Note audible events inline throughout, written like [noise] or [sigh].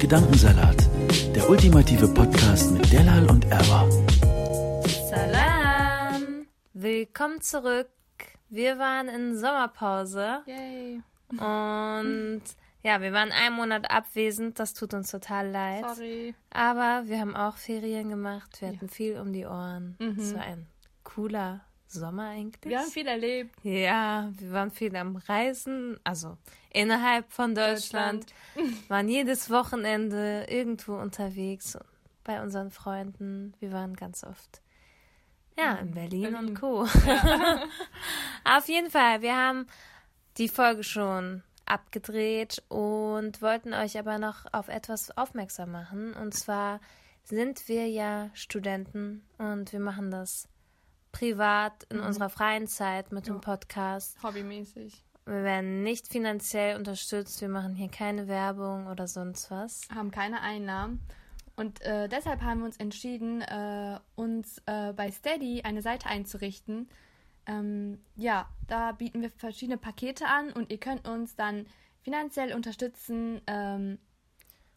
Gedankensalat, der ultimative Podcast mit Delal und Erwa. Salam! Willkommen zurück. Wir waren in Sommerpause. Yay. Und ja, wir waren einen Monat abwesend. Das tut uns total leid. Sorry. Aber wir haben auch Ferien gemacht. Wir hatten viel um die Ohren. Es war ein cooler Sommer eigentlich. Wir haben viel erlebt. Ja, wir waren viel am Reisen, also innerhalb von Deutschland, waren jedes Wochenende irgendwo unterwegs bei unseren Freunden. Wir waren ganz oft ja in Berlin, und Co. [laughs] Auf jeden Fall, wir haben die Folge schon abgedreht und wollten euch aber noch auf etwas aufmerksam machen. Und zwar sind wir ja Studenten und wir machen das privat in unserer freien Zeit mit dem Podcast. Hobbymäßig. Wir werden nicht finanziell unterstützt, wir machen hier keine Werbung oder sonst was. Haben keine Einnahmen. Und äh, deshalb haben wir uns entschieden, äh, uns äh, bei Steady eine Seite einzurichten. Ähm, ja, da bieten wir verschiedene Pakete an und ihr könnt uns dann finanziell unterstützen, ähm,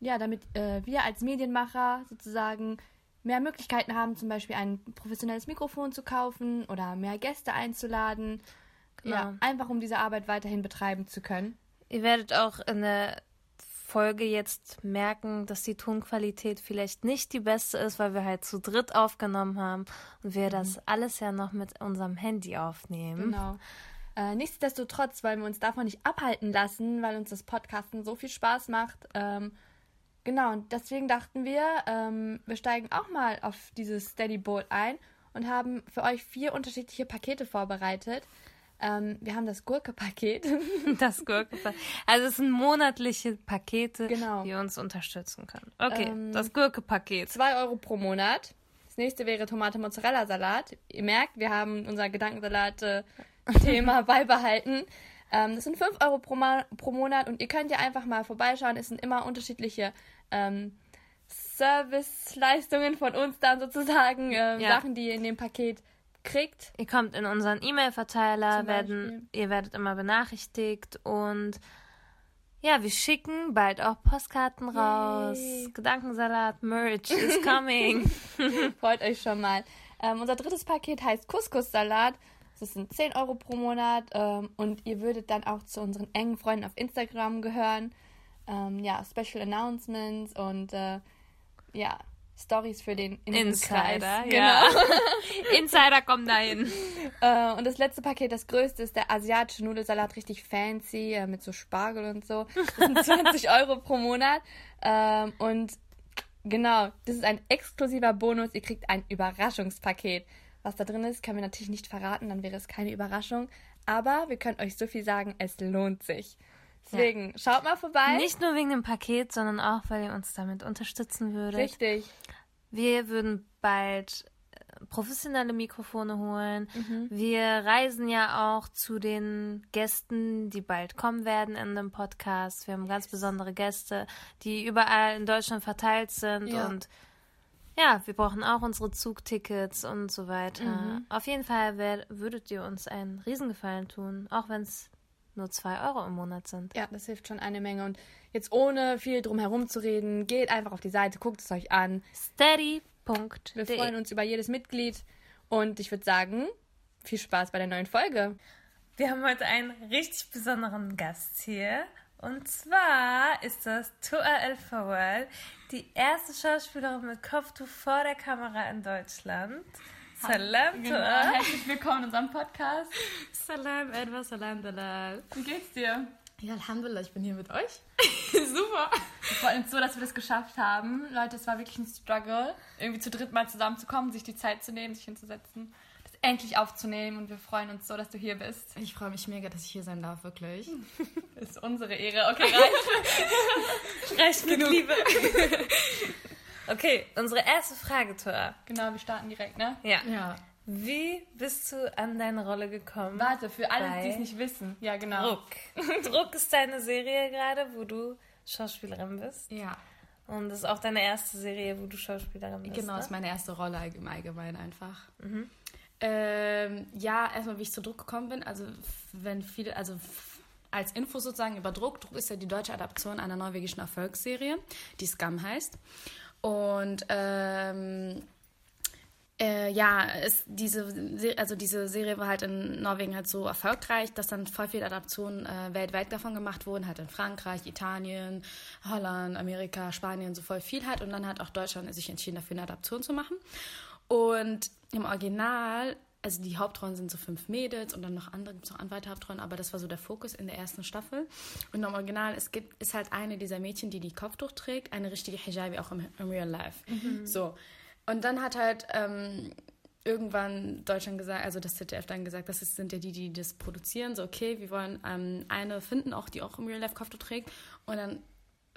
ja, damit äh, wir als Medienmacher sozusagen mehr Möglichkeiten haben, zum Beispiel ein professionelles Mikrofon zu kaufen oder mehr Gäste einzuladen. Ja, Genau. einfach um diese Arbeit weiterhin betreiben zu können. Ihr werdet auch in der Folge jetzt merken, dass die Tonqualität vielleicht nicht die beste ist, weil wir halt zu dritt aufgenommen haben und wir das alles ja noch mit unserem Handy aufnehmen. Genau. Äh, nichtsdestotrotz wollen wir uns davon nicht abhalten lassen, weil uns das Podcasten so viel Spaß macht. Ähm, genau, und deswegen dachten wir, ähm, wir steigen auch mal auf dieses Steady Boat ein und haben für euch vier unterschiedliche Pakete vorbereitet. Ähm, wir haben das Gurke-Paket. [laughs] Das Gurke. Also es sind monatliche Pakete, Genau. die uns unterstützen können. Okay, Ähm, das Gurke-Paket. 2 Euro pro Monat. Das nächste wäre Tomate-Mozzarella-Salat. Ihr merkt, wir haben unser Gedankensalat-Thema [laughs] beibehalten. Ähm, das sind 5 Euro pro, Ma pro Monat und ihr könnt ja einfach mal vorbeischauen. Es sind immer unterschiedliche ähm, Serviceleistungen von uns dann sozusagen. Ähm, Ja. Sachen, die ihr in dem Paket kriegt. Ihr kommt in unseren E-Mail-Verteiler, werden, ihr werdet immer benachrichtigt und ja, wir schicken bald auch Postkarten raus. Yay. Gedankensalat, Merch is [laughs] coming. Freut euch schon mal. Ähm, unser drittes Paket heißt Couscous-Salat. Das sind 10 Euro pro Monat ähm, und ihr würdet dann auch zu unseren engen Freunden auf Instagram gehören. Ähm, ja, Special Announcements und äh, ja, Stories für den Insider, Insider. ja. [laughs] Insider kommen dahin. [laughs] Äh, und das letzte Paket, das größte, ist der asiatische Nudelsalat, richtig fancy, äh, mit so Spargel und so. Das sind [laughs] 20 Euro pro Monat. Ähm, und genau, das ist ein exklusiver Bonus. Ihr kriegt ein Überraschungspaket. Was da drin ist, können wir natürlich nicht verraten, dann wäre es keine Überraschung. Aber wir können euch so viel sagen, es lohnt sich. Deswegen, schaut mal vorbei. Nicht nur wegen dem Paket, sondern auch, weil ihr uns damit unterstützen würdet. Richtig. Wir würden bald äh, professionelle Mikrofone holen. Mhm. Wir reisen ja auch zu den Gästen, die bald kommen werden in dem Podcast. Wir haben ganz besondere Gäste, die überall in Deutschland verteilt sind Ja. und ja, wir brauchen auch unsere Zugtickets und so weiter. Mhm. Auf jeden Fall wär, würdet ihr uns einen Riesengefallen tun, auch wenn es nur zwei Euro im Monat sind. Ja, das hilft schon eine Menge. Und jetzt ohne viel drum herum zu reden, geht einfach auf die Seite, guckt es euch an. Wir freuen Steady.de uns über jedes Mitglied. Und ich würde sagen, viel Spaß bei der neuen Folge. Wir haben heute einen richtig besonderen Gast hier. Und zwar ist das Toa El Fawal, die erste Schauspielerin mit Kopftuch vor der Kamera in Deutschland. Salam, Genau. Toa. [laughs] Herzlich willkommen in unserem Podcast. Salam, Edwa, Salam, Dalal. Wie geht's dir? Ja, Alhamdulillah, ich bin hier mit euch. [laughs] Super. Freuen uns so, dass wir das geschafft haben. Leute, es war wirklich ein Struggle, irgendwie zu dritt mal zusammenzukommen, sich die Zeit zu nehmen, sich hinzusetzen, endlich aufzunehmen. Und wir freuen uns so, dass du hier bist. Ich freue mich mega, dass ich hier sein darf, wirklich. Das [laughs] ist unsere Ehre. Okay, reicht. [laughs] Reicht mit Liebe. [laughs] okay, unsere erste Frage, Toa. genau, wir starten direkt, ne? Ja. Ja. Wie bist du an deine Rolle gekommen? Warte, für alle, die es nicht wissen. Ja, genau. Druck. Druck ist deine Serie gerade, wo du Schauspielerin bist. Ja. Und das ist auch deine erste Serie, wo du Schauspielerin bist. Genau, ne? ist meine erste Rolle im Allgemeinen einfach. Ähm, ja, erstmal, wie ich zu Druck gekommen bin. Also, wenn viele, also als Info sozusagen über Druck. Druck ist ja die deutsche Adaption einer norwegischen Erfolgsserie, die Scum heißt. Und ähm, äh, ja, es, diese, Se- also diese Serie war halt in Norwegen halt so erfolgreich, dass dann voll viele Adaptionen äh, weltweit davon gemacht wurden, halt in Frankreich, Italien, Holland, Amerika, Spanien, so voll viel halt. Und dann hat auch Deutschland sich entschieden, dafür eine Adaption zu machen. Und im Original, also die Hauptrollen sind so fünf Mädels und dann noch andere, gibt es noch andere Hauptrollen, aber das war so der Fokus in der ersten Staffel. Und im Original, es gibt, ist halt eine dieser Mädchen, die die Kopftuch trägt, eine richtige Hijabi auch im, im Real Life. So. Und dann hat halt ähm, irgendwann Deutschland gesagt, also das ZDF dann gesagt, das sind ja die, die das produzieren, so okay, wir wollen ähm, eine finden, auch die auch im Real Life Kopftuch trägt. Und dann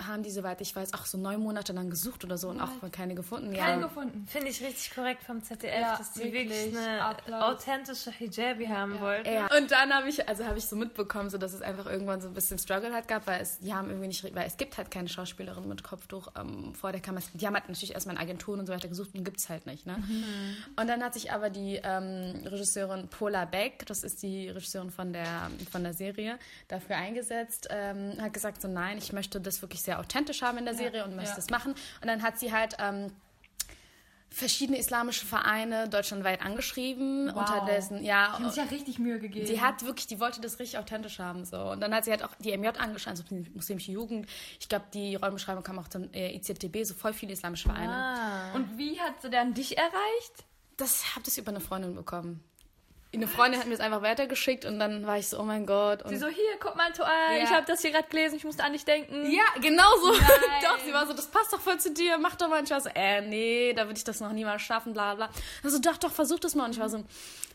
haben die, soweit ich weiß, auch so neun Monate lang gesucht oder so und auch keine gefunden. Keinen ja. gefunden. Finde ich richtig korrekt vom ZDF, Ja, dass die wirklich, wirklich. eine Applaus. authentische Hijabi haben wollten. Ja. Und dann habe ich, also habe ich so mitbekommen, so dass es einfach irgendwann so ein bisschen Struggle hat gab, weil es, die haben irgendwie nicht, weil es gibt halt keine Schauspielerin mit Kopftuch ähm, vor der Kamera. Die haben halt natürlich erstmal in Agenturen und so weiter gesucht und gibt es halt nicht. Ne? Und dann hat sich aber die ähm, Regisseurin Paula Beck, das ist die Regisseurin von der, von der Serie, dafür eingesetzt, ähm, hat gesagt so, nein, ich möchte das wirklich sehr authentisch haben in der Serie und möchte ja. das machen. Und dann hat sie halt ähm, verschiedene islamische Vereine deutschlandweit angeschrieben, Wow. unterdessen, ja, Die haben sich ja richtig Mühe gegeben. Sie hat wirklich, die wollte das richtig authentisch haben. So. Und dann hat sie halt auch die MJ angeschrieben, also die muslimische Jugend. Ich glaube, die Rollenbeschreibung kam auch zum äh, IZTB, so voll viele islamische Vereine. Ah. Und wie hat sie dann dich erreicht? Das habe ich über eine Freundin bekommen. Eine Freundin hat mir das einfach weitergeschickt und dann war ich so, oh mein Gott. Und Sie so, hier, guck mal, Toal, Ja. ich habe das hier gerade gelesen, ich musste an dich denken. ja, genau so. [laughs] Doch, sie war so, das passt doch voll zu dir, mach doch mal. Und ich war so, äh, nee, da würde ich das noch niemals schaffen, bla bla. Also doch, doch, versuch das mal. Und ich war so,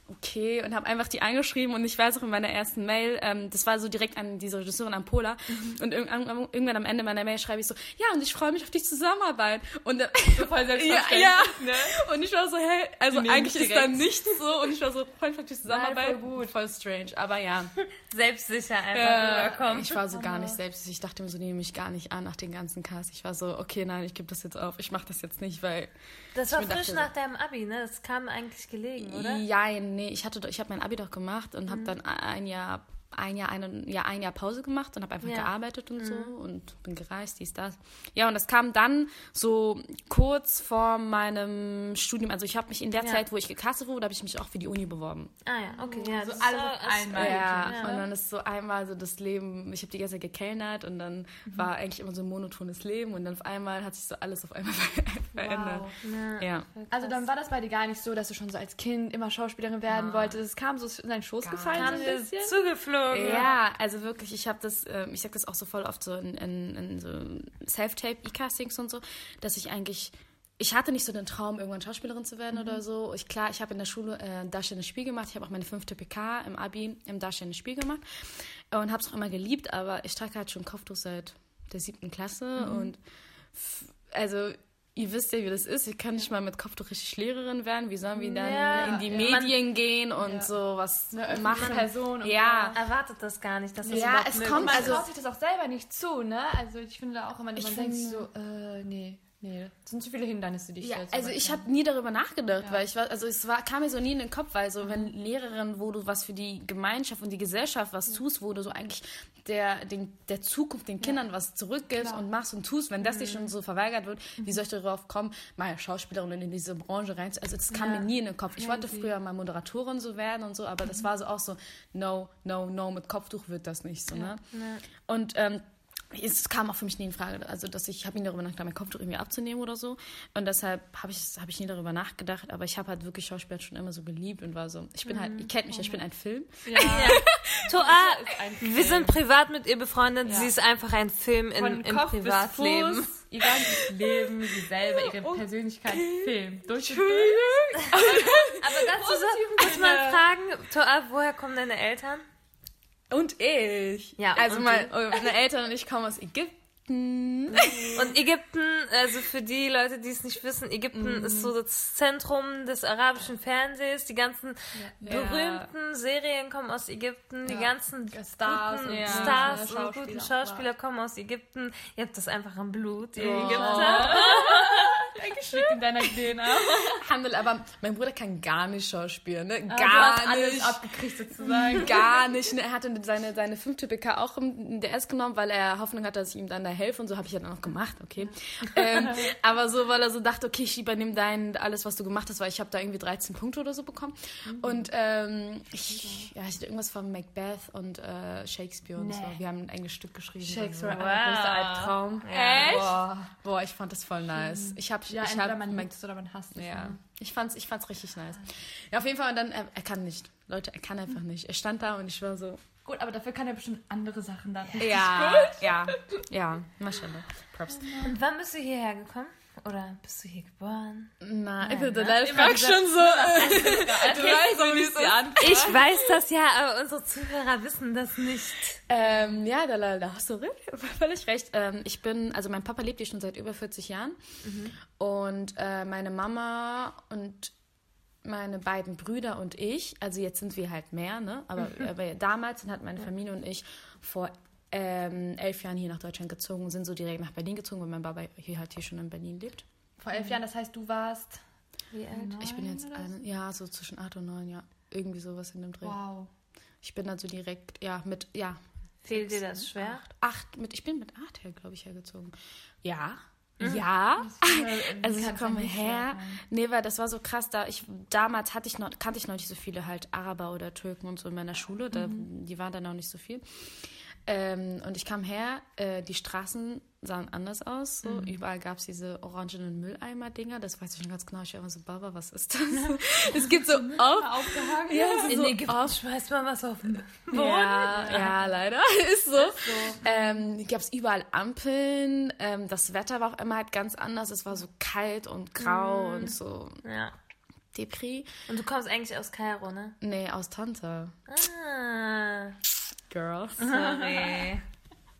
okay. Und habe einfach die angeschrieben und ich weiß auch in meiner ersten Mail, ähm, das war so direkt an diese Regisseurin an Pola. Und irgendwann, irgendwann am Ende meiner Mail schreibe ich so, ja, und ich freue mich auf die Zusammenarbeit. Und äh, [laughs] Voll ja, selbstverständlich, ja. ne? Und ich war so, hey, also eigentlich ist da nichts so. Und ich war so, freue mich auf die Zusammenarbeit. Nein, voll gut. Voll strange, aber ja. [laughs] Selbstsicher einfach Äh, rüberkommen. ich war so gar nicht selbst. Ich dachte mir so, nehme mich gar nicht an nach den ganzen Cast. Ich war so, okay, nein, ich gebe das jetzt auf. Ich mache das jetzt nicht, weil. Das war frisch dachte- nach deinem Abi, ne? Das kam eigentlich gelegen, oder? Ja, nee, ich hatte, ich habe mein Abi doch gemacht und habe dann ein Jahr, ein Jahr, eine, ja, ein Jahr Pause gemacht und habe einfach Ja. gearbeitet und so und bin gereist, dies, das. Ja, und das kam dann so kurz vor meinem Studium. Also ich habe mich in der Ja. Zeit, wo ich gecastet wurde, habe ich mich auch für die Uni beworben. Ah ja, okay. Ja, So das ist alles so- einmal. Ja, Ja. und dann ist so einmal so das Leben, ich habe die ganze Zeit gekellnert und dann war eigentlich immer so ein monotones Leben und dann auf einmal hat sich so alles auf einmal [laughs] verändert. Ja. Ja. Also dann war das bei dir gar nicht so, dass du schon so als Kind immer Schauspielerin werden wolltest. Es kam so in deinen Schoß gefallen Kam so ein bisschen. zugeflogen. Ja, also wirklich, ich habe das, ähm, ich sag das auch so voll oft so in, in, in so Self-Tape-E-Castings und so, dass ich eigentlich, ich hatte nicht so den Traum, irgendwann Schauspielerin zu werden oder so. Ich, klar, ich habe in der Schule äh, darstellendes Spiel gemacht, ich habe auch meine fünfte PK im Abi im darstellendes Spiel gemacht und habe es auch immer geliebt, aber ich trage halt schon Kopftuch seit der siebten Klasse und f- also Ihr wisst ja, wie das ist. Ich kann nicht mal mit Kopftuch richtig Lehrerin werden. Wie sollen wir dann Ja, in die ja. Medien gehen und Ja. so was machen? Person ja, Erwartet das gar nicht, dass das Ja, es möglich kommt Man ist. also- traut sich das auch selber nicht zu, ne? Also ich finde auch immer, man Ich denkt finde- so, äh, nee, nee, das sind zu viele Hindernisse, die ich Ja, jetzt also ich habe nie darüber nachgedacht, weil ich war, also es war, kam mir so nie in den Kopf, weil so wenn Lehrerin, wo du was für die Gemeinschaft und die Gesellschaft was tust, wo du so eigentlich der, den, der Zukunft, den Kindern was zurückgibst und machst und tust, wenn das dir schon so verweigert wird, wie soll ich darauf kommen, mal Schauspielerin in diese Branche rein? Also das kam mir nie in den Kopf. Ich wollte früher mal Moderatorin so werden und so, aber das war so auch so, no, no, no, mit Kopftuch wird das nicht so, ne? Und ähm, es kam auch für mich nie in Frage, also dass ich habe nie darüber nachgedacht, mein Kopftuch irgendwie abzunehmen oder so. Und deshalb habe ich, hab ich nie darüber nachgedacht. Aber ich habe halt wirklich Schauspiel schon immer so geliebt und war so, ich bin halt, ihr kennt mich, ja, ich bin ein Film. Ja. [laughs] Toa, [laughs] ein wir sind privat mit ihr befreundet. Ja. Sie ist einfach ein Film in, Von im Kopf Privatleben. bis Fuß, ihr ganzes Leben, sie selber, ihre Persönlichkeit, Film. Durch durch. Aber dazu so, muss man fragen, Toa, woher kommen deine Eltern? Und ich. Ja, Also und mein, meine Eltern und ich kommen aus Ägypten. [laughs] Und Ägypten, also für die Leute, die es nicht wissen, Ägypten ist so das Zentrum des arabischen Fernsehs. Die ganzen berühmten Serien kommen aus Ägypten. Die Ja. ganzen Stars guten und- Stars ja, und guten Schauspieler. Kommen aus Ägypten. Ihr habt das einfach im Blut, ihr Oh. Ägypter. [laughs] Dankeschön. in deiner DNA. [laughs] Handel, aber mein Bruder kann gar nicht schauspielen, ne? Ah, Gar du hast alles nicht. abgekriegt sozusagen. Gar nicht. ne? Er hatte seine, seine fünfte PK auch im DS genommen, weil er Hoffnung hatte, dass ich ihm dann da helfe und so habe ich ja dann auch gemacht, okay. ähm, [laughs] aber so, weil er so dachte, okay, ich übernehme dein, alles, was du gemacht hast, weil ich habe da irgendwie 13 Punkte oder so bekommen. Und ähm, ich, ja, ich hatte irgendwas von Macbeth und äh, Shakespeare und so. Wir haben ein eigenes Stück geschrieben. Shakespeare, Wow. wow. größter Albtraum. Ja. Boah. Boah, ich fand das voll nice. Ich habe Ja, ich entweder hab man liebt es oder man hasst es. ja, ne? ich fand's, ich fand's richtig nice. Ja, auf jeden Fall, und dann, er, er kann nicht. Leute, er kann einfach nicht. Er stand da und ich war so, Gut, aber dafür kann er bestimmt andere Sachen dann. ja, [laughs] ja, ja, Maschallah. Props. Und wann bist du hierher gekommen? Oder bist du hier geboren? Na, Nein, bitte, ne? da frag schon so. [laughs] Du weißt, so wie es dir an. Ich weiß das ja, aber unsere Zuhörer wissen das nicht. Ähm, ja, da, da hast du völlig recht. Ähm, ich bin, also mein Papa lebt hier schon seit über 40 Jahren. Und äh, meine Mama und meine beiden Brüder und ich, also jetzt sind wir halt mehr, ne? Aber, aber damals hat meine Familie und ich vor ähm, elf Jahren hier nach Deutschland gezogen, sind so direkt nach Berlin gezogen, weil mein Papa hier halt hier schon in Berlin lebt. Vor elf Jahren, das heißt, du warst. Wie alt? Ich bin jetzt, ein, ja, so zwischen acht und neun, ja. Irgendwie sowas in dem Dreh. Wow. Ich bin also direkt, ja, mit, ja, Fehlt dir das schwer? acht, mit, ich bin mit acht her, glaube ich, hergezogen. Ja. Ja. Also ich komme her. Nee, weil das war so krass, da ich damals hatte ich noch, kannte ich noch nicht so viele halt Araber oder Türken und so in meiner Schule. Da, Die waren dann auch nicht so viel. Ähm, und ich kam her, äh, die Straßen sahen anders aus. So. Überall gab es diese orangenen Mülleimer-Dinger. Das weiß ich schon ganz genau. Ich war immer so, Baba, was ist das? [laughs] es gibt so oft. Aufgehangen? Ja, ist In so Ägypten oft schmeißt man was auf den Boden. ja, ja, leider. [laughs] Ist so. Ähm, Gab es überall Ampeln. Ähm, das Wetter war auch immer halt ganz anders. Es war so kalt und grau und so Ja. Depri. Und du kommst eigentlich aus Kairo, ne? Nee, aus Tante. Ah, Girl. [laughs] sorry.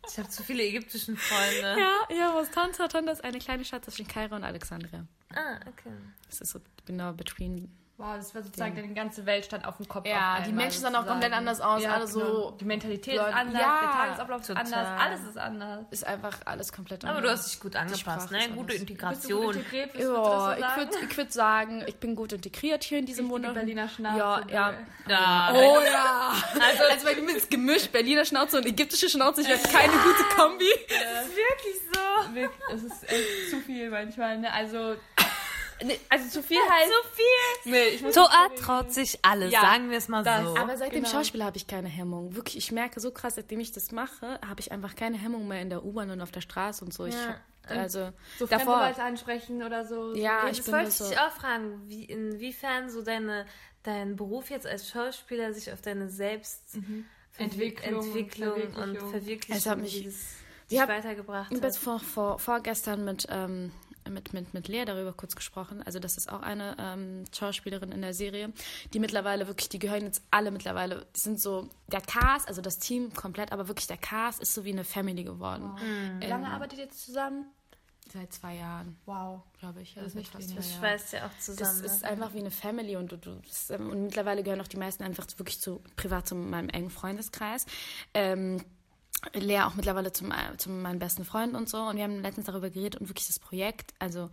Ich habe zu viele ägyptischen Freunde. Ja, ja, aus Tante. Tante ist eine kleine Stadt zwischen Kairo und Alexandria. Ah, okay. Das ist so genau between. Wow, das war sozusagen deine ganze Welt stand auf dem Kopf. Ja, die Menschen sahen auch komplett anders aus, alle so- genau. Die Mentalität Leute- ist anders, Ja, der Tagesablauf ist anders, alles ist anders. Ist einfach alles komplett Aber du hast dich gut Die angepasst, ne? ist Gute anders. Bist du gut Integration. Ja, das so ich würde ich würd sagen, ich bin gut integriert hier in diesem Monat. Berliner Schnauze. Ja, ja. Ja. Oh ja! Also, also bei mir ist gemischt Berliner Schnauze und ägyptische Schnauze. Ich wäre keine gute Kombi. Wirklich so. Wirklich, Es ist echt zu viel manchmal, ne? Also, ne, also zu viel heißt... So viel. Nee, ich muss Toa traut sich alles, Ja, sagen wir es mal das. so. Aber seit dem Genau. Schauspieler habe ich keine Hemmung. Wirklich, ich merke so krass, seitdem ich das mache, habe ich einfach keine Hemmung mehr in der U-Bahn und auf der Straße und so. Ich, Ja. also so davor. Leute ansprechen oder so. Ja, ich das bin wollte so. dich auch fragen, wie, inwiefern so deine, dein Beruf jetzt als Schauspieler sich auf deine Selbstentwicklung Entwicklung und Entwicklung und Verwirklichung. Verwirklichung hat mich- dieses, Ich dich hab- weitergebracht Ich habe hat. jetzt vor, vor, vorgestern mit, ähm, mit, mit, mit Lea darüber kurz gesprochen. Also das ist auch eine ähm, Schauspielerin in der Serie, die mittlerweile wirklich, die gehören jetzt alle mittlerweile, die sind so, der Cast, also das Team komplett, aber wirklich der Cast ist so wie eine Family geworden. Wie lange arbeitet ihr jetzt zusammen? Seit zwei Jahren, Wow. glaube ich. Das ist Also nicht fast Das schweißt ja auch Das zusammen. ist ne? einfach wie eine Family und du, du das, ähm, und mittlerweile gehören auch die meisten einfach wirklich zu privat zu meinem engen Freundeskreis. Ähm, Lea auch mittlerweile zum, äh, zu meinen besten Freunden und so. Und wir haben letztens darüber geredet und wirklich das Projekt, also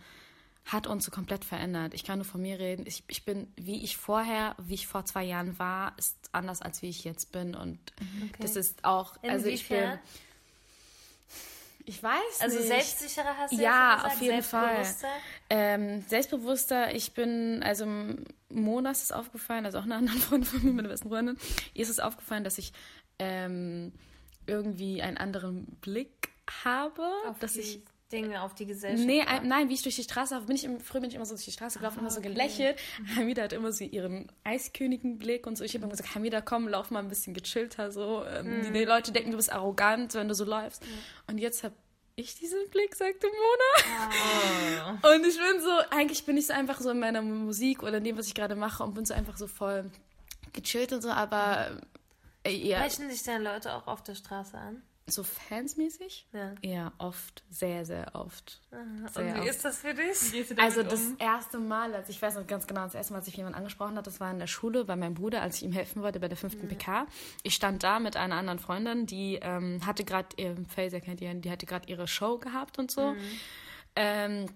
hat uns so komplett verändert. Ich kann nur von mir reden. Ich, ich bin, wie ich vorher, wie ich vor zwei Jahren war, ist anders als wie ich jetzt bin. Und das ist auch, also ich bin, Inwiefern? ich weiß Also nicht. selbstsicherer hast du Ja, gesagt, auf jeden Fall. selbstbewusster? Ähm, selbstbewusster, ich bin, also Mona ist es aufgefallen, also auch eine andere Freundin von mir, meine besten Freundin, ihr ist es aufgefallen, dass ich ähm, irgendwie einen anderen Blick habe, Auf dass ich Dinge, auf die Gesellschaft. Nee, ein, nein, wie ich durch die Straße laufe, bin ich im, früher bin ich immer so durch die Straße gelaufen, immer so gelächelt. [laughs] Hamida hat immer so ihren Eiskönigen-Blick und so. Ich habe immer gesagt, Hamida, komm, lauf mal ein bisschen gechillter so. Ähm, die, die Leute denken, du bist arrogant, wenn du so läufst. Und jetzt habe ich diesen Blick, sagte Mona. [laughs] Und ich bin so, eigentlich bin ich so einfach so in meiner Musik oder in dem, was ich gerade mache und bin so einfach so voll gechillt und so, aber ja, Sprechen dich dann Leute auch auf der Straße an? so fansmäßig? Ja. Ja, oft, sehr, sehr oft. Und Sehr wie oft. ist das für dich? Also das erste Mal, als ich weiß noch ganz genau, das erste Mal, als ich jemanden angesprochen hat, das war in der Schule bei meinem Bruder, als ich ihm helfen wollte bei der fünften PK. Ich stand da mit einer anderen Freundin, die ähm, hatte gerade, Faser kennt ihr, die hatte gerade ihre Show gehabt und so. Ähm,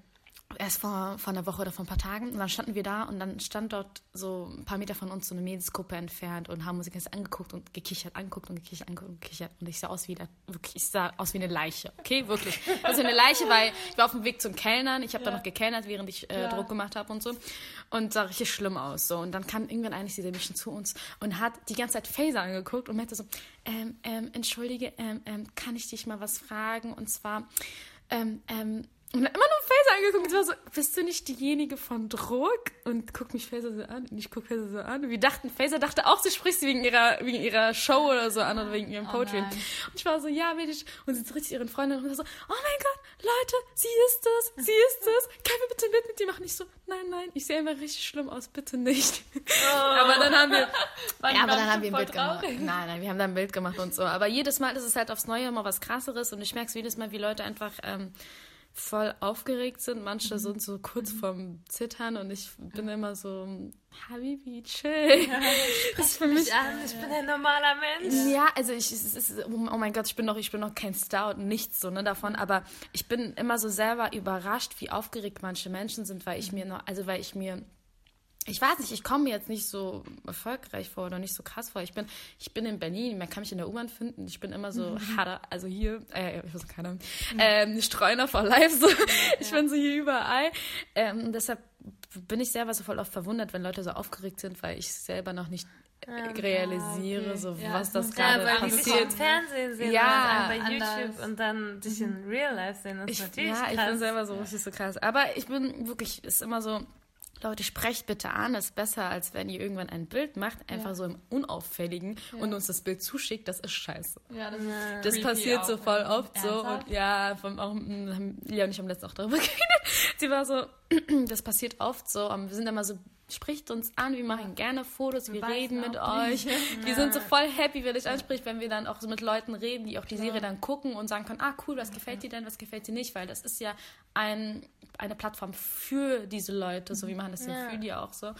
erst vor, vor einer Woche oder vor ein paar Tagen. Und dann standen wir da und dann stand dort so ein paar Meter von uns so eine Mädelsgruppe entfernt und haben uns ganz angeguckt und gekichert, angeguckt und gekichert, angeguckt und gekichert. Und ich sah aus wie, wirklich, ich sah aus wie eine Leiche. Okay, wirklich. Also eine Leiche, weil ich war auf dem Weg zum Kellnern. Ich habe ja. da noch gekellnert, während ich äh, Druck gemacht habe und so. Und sah richtig schlimm aus. So. Und dann kam irgendwann eigentlich dieser Mädchen zu uns und hat die ganze Zeit Phaser angeguckt und meinte so, ähm, ähm, entschuldige, ähm, ähm, kann ich dich mal was fragen? Und zwar, ähm, ähm, und immer nur Faser angeguckt und war so, bist du nicht diejenige von Druck? Und guckt mich Faser so an und ich guck Faser so an. Und wir dachten, Faser dachte auch, sie spricht sie wegen ihrer, wegen ihrer Show oder so an oder wegen ihrem oh Poetry. Oh und ich war so, ja, ich. Und sie richtig ihren Freundin und war so, oh mein Gott, Leute, sie ist es, sie ist es. Können wir bitte Bild mit dir machen? Ich so, nein, nein, ich sehe immer richtig schlimm aus, bitte nicht. Oh. Aber dann haben wir, ja, aber dann haben wir ein Bild gemacht. Nein, nein, wir haben dann ein Bild gemacht und so. Aber jedes Mal ist es halt aufs Neue immer was krasseres und ich merke es jedes Mal, wie Leute einfach, ähm, voll aufgeregt sind. Manche mhm. sind so kurz mhm. vorm Zittern und ich bin immer so, Habibi, chill. [laughs] Das ist für mich. An, ich bin ein normaler Mensch. Ja, also ich, ist, oh mein Gott, ich bin noch, ich bin noch kein Star und nichts so, ne, davon. Aber ich bin immer so selber überrascht, wie aufgeregt manche Menschen sind, weil ich mir noch, also weil ich mir ich weiß nicht, ich komme mir jetzt nicht so erfolgreich vor oder nicht so krass vor. Ich bin, ich bin in Berlin, man kann mich in der U-Bahn finden. Ich bin immer so mhm. harder, also hier, äh, ich weiß keine Ahnung, mhm. ähm, Streuner for life, so. Ja. Ich bin so hier überall. Ähm, deshalb bin ich selber so voll oft verwundert, wenn Leute so aufgeregt sind, weil ich selber noch nicht ja, realisiere, okay. so ja, was das gerade ja, passiert. im Fernsehen sehen ja, bei YouTube anders. und dann dich in Real Life sehen. Das ich, ist natürlich ja, krass. ich bin selber so richtig so krass. Aber ich bin wirklich, ist immer so, Leute, sprecht bitte an. Es ist besser, als wenn ihr irgendwann ein Bild macht, einfach ja. so im Unauffälligen ja. und uns das Bild zuschickt. Das ist scheiße. Ja, das, das passiert so voll oft so. Und ja, vom, auch, hm, haben Lia und ich haben letztens auch darüber [laughs] geredet. Sie war so, [clears throat] das passiert oft so. Wir sind immer so spricht uns an, wir machen gerne Fotos, wir, wir reden mit euch. [laughs] Wir sind so voll happy, wenn euch anspricht, wenn wir dann auch so mit Leuten reden, die auch die Serie dann gucken und sagen können, ah cool, was gefällt dir denn, was gefällt dir nicht, weil das ist ja ein eine Plattform für diese Leute, so wie man das ja, ja. für die auch so.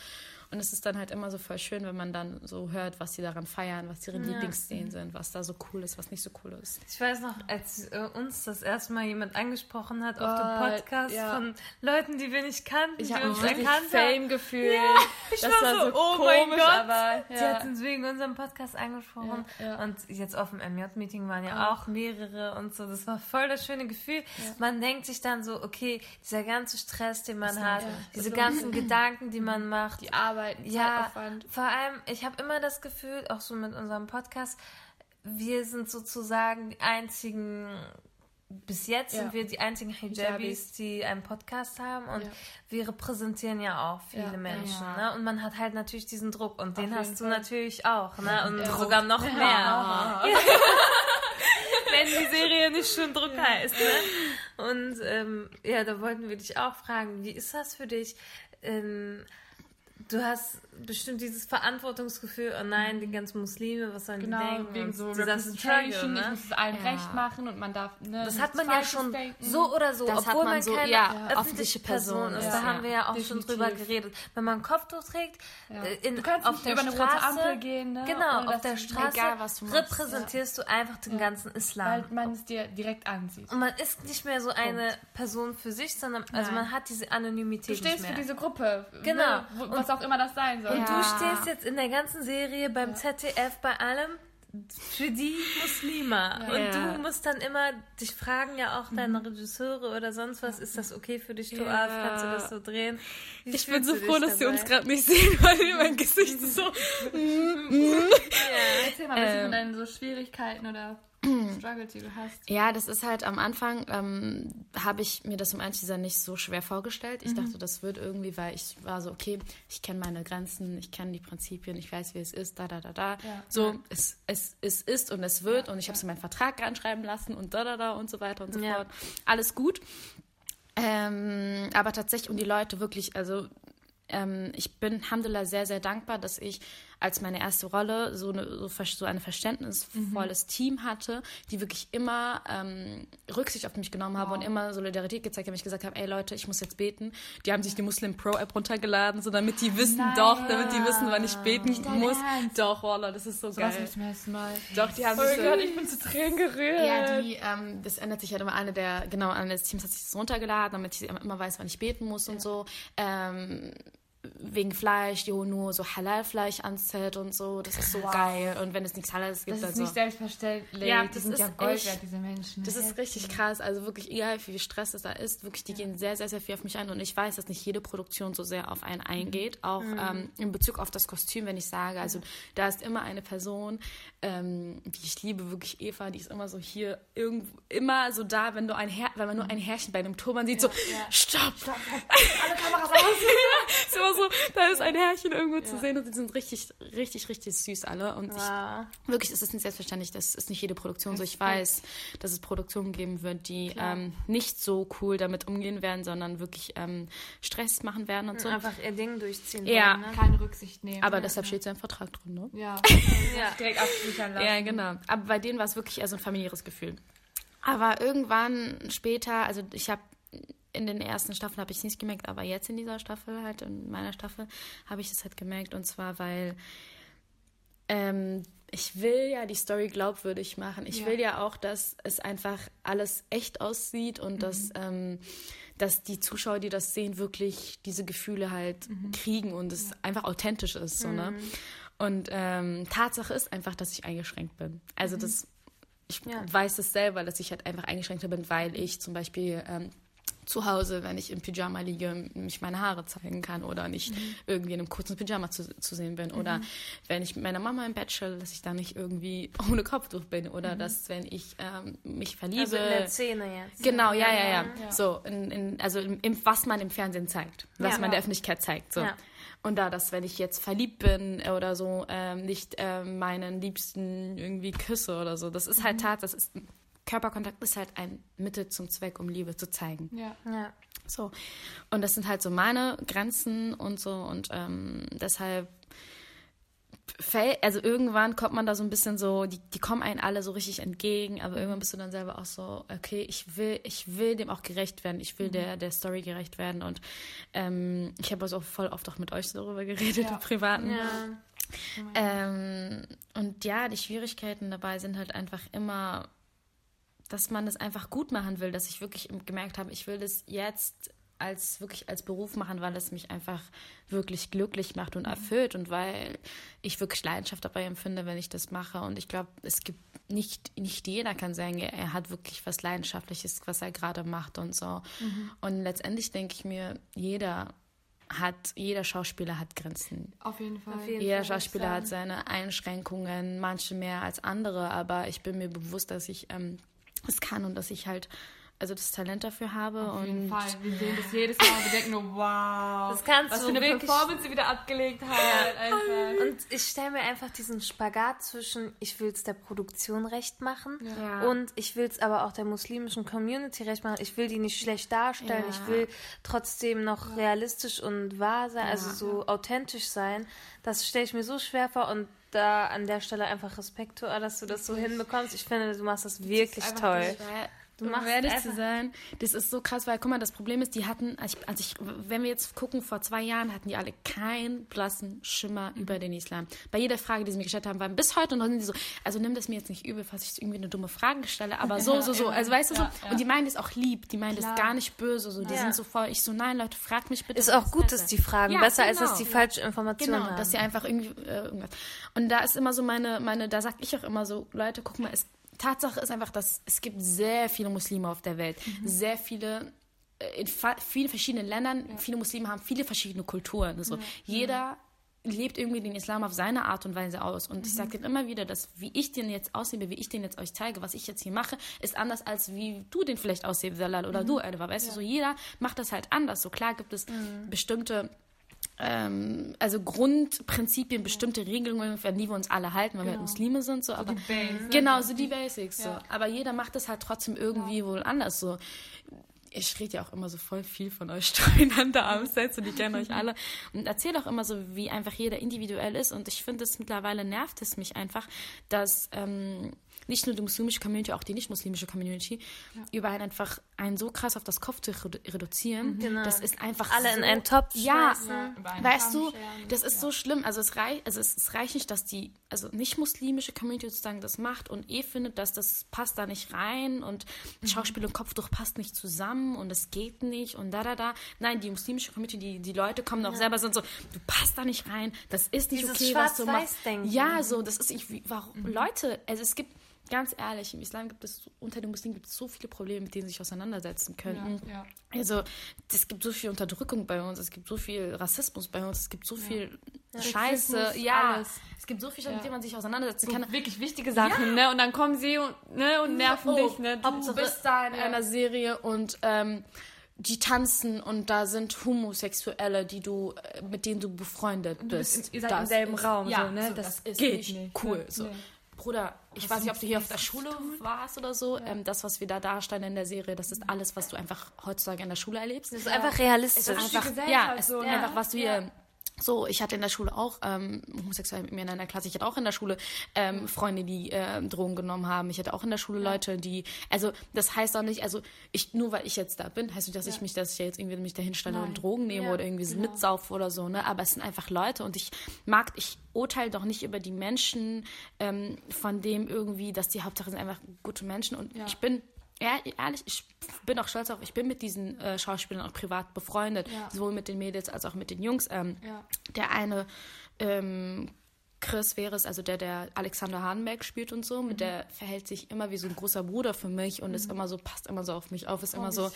Und es ist dann halt immer so voll schön, wenn man dann so hört, was sie daran feiern, was ihre ja. Lieblingsszenen sind, was da so cool ist, was nicht so cool ist. Ich weiß noch, als äh, uns das erste Mal jemand angesprochen hat auf dem Podcast ja. von Leuten, die wir nicht kannten, ich habe uns erkannt Fame gefühlt. Ja, ich das war, so, so oh komisch, mein Gott. Aber, ja. Sie hat uns wegen unserem Podcast angesprochen. Und jetzt auf dem MJ-Meeting waren ja auch mehrere und so. Das war voll das schöne Gefühl. Man denkt sich dann so, okay, dieser ganze Stress, den man hat, diese ganzen [clears throat] Gedanken, die man macht. Die Arbeit Arbeiten, ja, Zeitaufwand. Vor allem, ich habe immer das Gefühl, auch so mit unserem Podcast, wir sind sozusagen die einzigen, bis jetzt ja. sind wir die einzigen Hijabis, die einen Podcast haben und ja. wir repräsentieren ja auch viele ja. Menschen. Ne? Und man hat halt natürlich diesen Druck und Auf den hast du Fall. natürlich auch. Ne? Und sogar noch mehr. [laughs] Wenn die Serie nicht schon Druck heißt. Ne? Und ähm, ja, da wollten wir dich auch fragen, wie ist das für dich? Ähm, du hast bestimmt dieses Verantwortungsgefühl, oh nein, die ganzen Muslime, was sollen genau, die denken? Wegen so Representation, ne? ich muss es allen ja. recht machen und man darf, ne, Das hat man ja schon denken. so oder so, das obwohl man, man so, keine ja, öffentliche Person, Person ist. Ja. Da haben wir ja auch Definitiv. schon drüber geredet. Wenn man ein Kopftuch trägt, äh, in, du kannst auf der über Straße, eine rote Ampel gehen, ne? Genau, auf der Straße egal, repräsentierst du einfach den ganzen Islam. Weil man es dir direkt ansieht. Und man ist nicht mehr so eine Person für sich, sondern also man hat diese Anonymität Du stehst für diese Gruppe. Genau. Ne? Was auch immer das sein soll. Und ja. du stehst jetzt in der ganzen Serie beim ja. ZDF bei allem für die Muslima. Ja. Und du musst dann immer dich fragen, ja auch deine mhm. Regisseure oder sonst was, ist das okay für dich, Toaf? Ja. Kannst du das so drehen? Wie ich bin so froh, dass sie uns gerade nicht sehen, [laughs] weil mein Gesicht ist so. [laughs] [laughs] ja. Erzähl mal ein bisschen ähm. von deinen so Schwierigkeiten oder Struggles, die du hast? Ja, das ist halt am Anfang, ähm, habe ich mir das im Einzelnen nicht so schwer vorgestellt. Ich mhm. dachte, das wird irgendwie, weil ich war so, okay, ich kenne meine Grenzen, ich kenne die Prinzipien, ich weiß, wie es ist, da, da, da, da. Ja. So, ja. Es, es, es ist und es wird ja. und ich habe es in meinen Vertrag anschreiben lassen und da, da, da und so weiter und so fort. Alles gut. Ähm, aber tatsächlich, und die Leute wirklich, also ähm, ich bin, Alhamdulillah, sehr, sehr dankbar, dass ich als meine erste Rolle so eine, so, so ein verständnisvolles Team hatte, die wirklich immer ähm, Rücksicht auf mich genommen haben und immer Solidarität gezeigt haben. Ich gesagt habe, ey Leute, ich muss jetzt beten. Die haben sich die Muslim Pro App runtergeladen, so damit die wissen, doch, damit die wissen, wann ich beten dein muss. Ernst? Doch, Wallah, das ist so Das geil. ist mir erst mal. Doch, die haben Oh sich so, Gott, ich bin zu Tränen gerührt. ja, die, ähm, das ändert sich halt immer. Eine der, genau, eine des Teams hat sich das runtergeladen, damit ich immer weiß, wann ich beten muss und so. Ähm, wegen Fleisch, die holen nur so Halal-Fleisch ans Zelt und so. Das ist so geil. Und wenn es nichts Halales gibt, Das ist also. nicht selbstverständlich. Ja, die das sind ja ist Gold echt- wert, diese Menschen. Das ist richtig krass. Also wirklich, egal wie viel Stress es da ist, wirklich, die gehen sehr, sehr, sehr viel auf mich ein. Und ich weiß, dass nicht jede Produktion so sehr auf einen eingeht. Auch ähm, in Bezug auf das Kostüm, wenn ich sage, also da ist immer eine Person, ähm, die ich liebe, wirklich Eva, die ist immer so hier irgendwo, immer so da, wenn du ein Her wenn man nur ein Härchen bei einem Turban sieht, so, stopp! Alle Kameras aus. [laughs] so, da ist ein Härchen irgendwo zu sehen und die sind richtig, richtig, richtig süß alle. Und ich Wow. Wirklich, es ist nicht selbstverständlich, das ist nicht jede Produktion so. Ich weiß, dass es Produktionen geben wird, die ähm, nicht so cool damit umgehen werden, sondern wirklich ähm, Stress machen werden und so. Einfach ihr Ding durchziehen. Ja. wollen, ne? Keine Rücksicht nehmen. Aber deshalb steht es ja im Vertrag drin, ne? Ja. [laughs] Ja. Direkt absichern lassen. Ja, genau. Aber bei denen war es wirklich eher so ein familiäres Gefühl. Aber irgendwann später, also ich habe in den ersten Staffeln habe ich es nicht gemerkt, aber jetzt in dieser Staffel, halt in meiner Staffel, habe ich es halt gemerkt. Und zwar, weil ähm, ich will ja die Story glaubwürdig machen. Ich Ja. will ja auch, dass es einfach alles echt aussieht und dass, ähm, dass die Zuschauer, die das sehen, wirklich diese Gefühle halt kriegen und es einfach authentisch ist. So, ne? Und ähm, Tatsache ist einfach, dass ich eingeschränkt bin. Also das, ich Ja. weiß es selber, dass ich halt einfach eingeschränkter bin, weil ich zum Beispiel ähm, zu Hause, wenn ich im Pyjama liege, mich meine Haare zeigen kann oder nicht irgendwie in einem kurzen Pyjama zu, zu sehen bin. Oder wenn ich mit meiner Mama im Bett chill, dass ich da nicht irgendwie [laughs] ohne Kopftuch bin. Oder dass, wenn ich ähm, mich verliebe. Also in der Szene jetzt. Genau, ja, ja, ja. Ja. So, in, in, also im, im, was man im Fernsehen zeigt, was Ja. man der Öffentlichkeit zeigt. So. Ja. Und da, dass wenn ich jetzt verliebt bin oder so, ähm, nicht ähm, meinen Liebsten irgendwie küsse oder so. Das ist halt tat, das ist Körperkontakt ist halt ein Mittel zum Zweck, um Liebe zu zeigen. Ja. Ja. So. Und das sind halt so meine Grenzen und so. Und ähm, deshalb, also irgendwann kommt man da so ein bisschen so, die, die kommen einen alle so richtig entgegen, aber irgendwann bist du dann selber auch so, okay, ich will, ich will dem auch gerecht werden, ich will der, der Story gerecht werden. Und ähm, ich habe also auch voll oft auch mit euch darüber geredet, Ja. im Privaten. Ja. Ähm, und ja, die Schwierigkeiten dabei sind halt einfach immer, dass man das einfach gut machen will, dass ich wirklich gemerkt habe, ich will das jetzt als wirklich als Beruf machen, weil es mich einfach wirklich glücklich macht und erfüllt und weil ich wirklich Leidenschaft dabei empfinde, wenn ich das mache. Und ich glaube, es gibt nicht, nicht jeder kann sagen, er hat wirklich was Leidenschaftliches, was er gerade macht und so. Und letztendlich denke ich mir, jeder hat, jeder Schauspieler hat Grenzen. Auf jeden Fall. Auf jeden Jeder Fall, Schauspieler hat seine Einschränkungen, manche mehr als andere, aber ich bin mir bewusst, dass ich ähm, es kann und dass ich halt also das Talent dafür habe Auf und jeden Fall. Wir sehen das jedes Mal und wir denken nur, wow. Das kannst was du für eine wirklich- Performance sie wieder abgelegt hat. Einfach. Und ich stelle mir einfach diesen Spagat zwischen, ich will es der Produktion recht machen Ja. und ich will es aber auch der muslimischen Community recht machen. Ich will die nicht schlecht darstellen. Ja. Ich will trotzdem noch realistisch und wahr sein, also Ja. so authentisch sein. Das stelle ich mir so schwer vor und da an der Stelle einfach Respekt, dass du das so hinbekommst. Ich finde, du machst das wirklich einfach toll. Du machst machst ehrlich zu sein, das ist so krass, weil guck mal, das Problem ist, die hatten, als ich, als ich, wenn wir jetzt gucken, vor zwei Jahren hatten die alle keinen blassen Schimmer über den Islam. Bei jeder Frage, die sie mir gestellt haben, waren bis heute noch sind die so, also nimm das mir jetzt nicht übel, falls ich irgendwie eine dumme Frage stelle, aber so, so, so, [laughs] also weißt du so, Ja, ja. und die meinen das auch lieb, die meinen das Klar. gar nicht böse, so, die Ja. sind so voll, ich so, nein, Leute, fragt mich bitte. Ist auch das gut, dass die fragen. Ja, Besser als genau. dass die falsche Information Genau, haben. dass sie einfach irgendwie äh, irgendwas. Und da ist immer so meine, meine, da sag ich auch immer so, Leute, guck mal, es, Tatsache ist einfach, dass es gibt sehr viele Muslime auf der Welt. Sehr viele, äh, in vielen verschiedenen Ländern, viele Muslime haben viele verschiedene Kulturen. So. Jeder lebt irgendwie den Islam auf seine Art und Weise aus. Und ich sage immer wieder, dass wie ich den jetzt auslebe, wie ich den jetzt euch zeige, was ich jetzt hier mache, ist anders als wie du den vielleicht auslebst, Salal, oder du, Edwa. Weißt du, so jeder macht das halt anders. So klar gibt es bestimmte ähm, also Grundprinzipien, bestimmte Regelungen, an die wir uns alle halten, weil wir halt Muslime sind, so, aber die Basics. genau, so die Basics, so. Ja. Aber jeder macht das halt trotzdem irgendwie wohl anders, so. Ich rede ja auch immer so voll viel von euch [laughs] durcheinander abseits und ich kenne euch alle und erzähle auch immer so, wie einfach jeder individuell ist und ich finde es mittlerweile nervt es mich einfach, dass ähm, nicht nur die muslimische Community, auch die nicht-muslimische Community, ja. über einen einfach einen so krass auf das Kopf zu reduzieren. Genau. Das ist einfach alle so, in einen Topf. Ja, ja weißt du, das ist ja. so schlimm. Also es reicht, also es, es reicht nicht, dass die also nicht-muslimische Community sozusagen das macht und eh findet, dass das passt da nicht rein und mhm. Schauspiel und Kopftuch passt nicht zusammen und es geht nicht und da da da. Nein, die muslimische Community, die, die Leute kommen auch selber sind so, du passt da nicht rein, das ist nicht Dieses okay, was du machst. Denken. Ja, so, das ist ich, warum mhm. Leute, also es gibt ganz ehrlich, im Islam gibt es, unter den Muslimen gibt es so viele Probleme, mit denen sie sich auseinandersetzen könnten. Ja, ja. Also, es gibt so viel Unterdrückung bei uns, es gibt so viel Rassismus bei uns, es gibt so viel ja. Scheiße. Ja, alles. es gibt so viel, mit dem man sich auseinandersetzen so kann. Wirklich wichtige Sachen, ne? Und dann kommen sie und, ne, und nerven oh, dich, ne? Du bist da in einer Serie und, ähm, die tanzen und da sind Homosexuelle, die du, äh, mit denen du befreundet bist. Du bist ihr seid das im selben ist, Raum, ja, so, ne? So, das, das, geht nicht. Cool. So. Nee. Bruder, ich weiß nicht, ob du hier auf der Schule warst oder so. Ja. Ähm, das, was wir da darstellen in der Serie, das ist alles, was du einfach heutzutage in der Schule erlebst. Das ist ja. einfach realistisch. Es ist einfach, ja, es, so, ja, einfach, was du hier so, ich hatte in der Schule auch ähm, homosexuell mit mir in einer Klasse. Ich hatte auch in der Schule ähm, Freunde, die äh, Drogen genommen haben. Ich hatte auch in der Schule Leute, die, also das heißt auch nicht, also ich nur weil ich jetzt da bin, heißt nicht, dass ja. ich mich, dass ich jetzt irgendwie mich dahin stelle und Drogen nehme ja, oder irgendwie genau. mitsaufe oder so. Ne, aber es sind einfach Leute und ich mag, ich urteile doch nicht über die Menschen, ähm, von dem irgendwie, dass die Hauptsache sind einfach gute Menschen und ja. ich bin ja, ehrlich, ich bin auch stolz auf, ich bin mit diesen äh, Schauspielern auch privat befreundet, ja. sowohl mit den Mädels als auch mit den Jungs. Ähm, ja. Der eine, ähm, Chris Veres, also der, der Alexander Hahnberg spielt und so, mhm. mit der verhält sich immer wie so ein großer Bruder für mich und mhm. ist immer so, passt immer so auf mich auf, ist oh, immer so,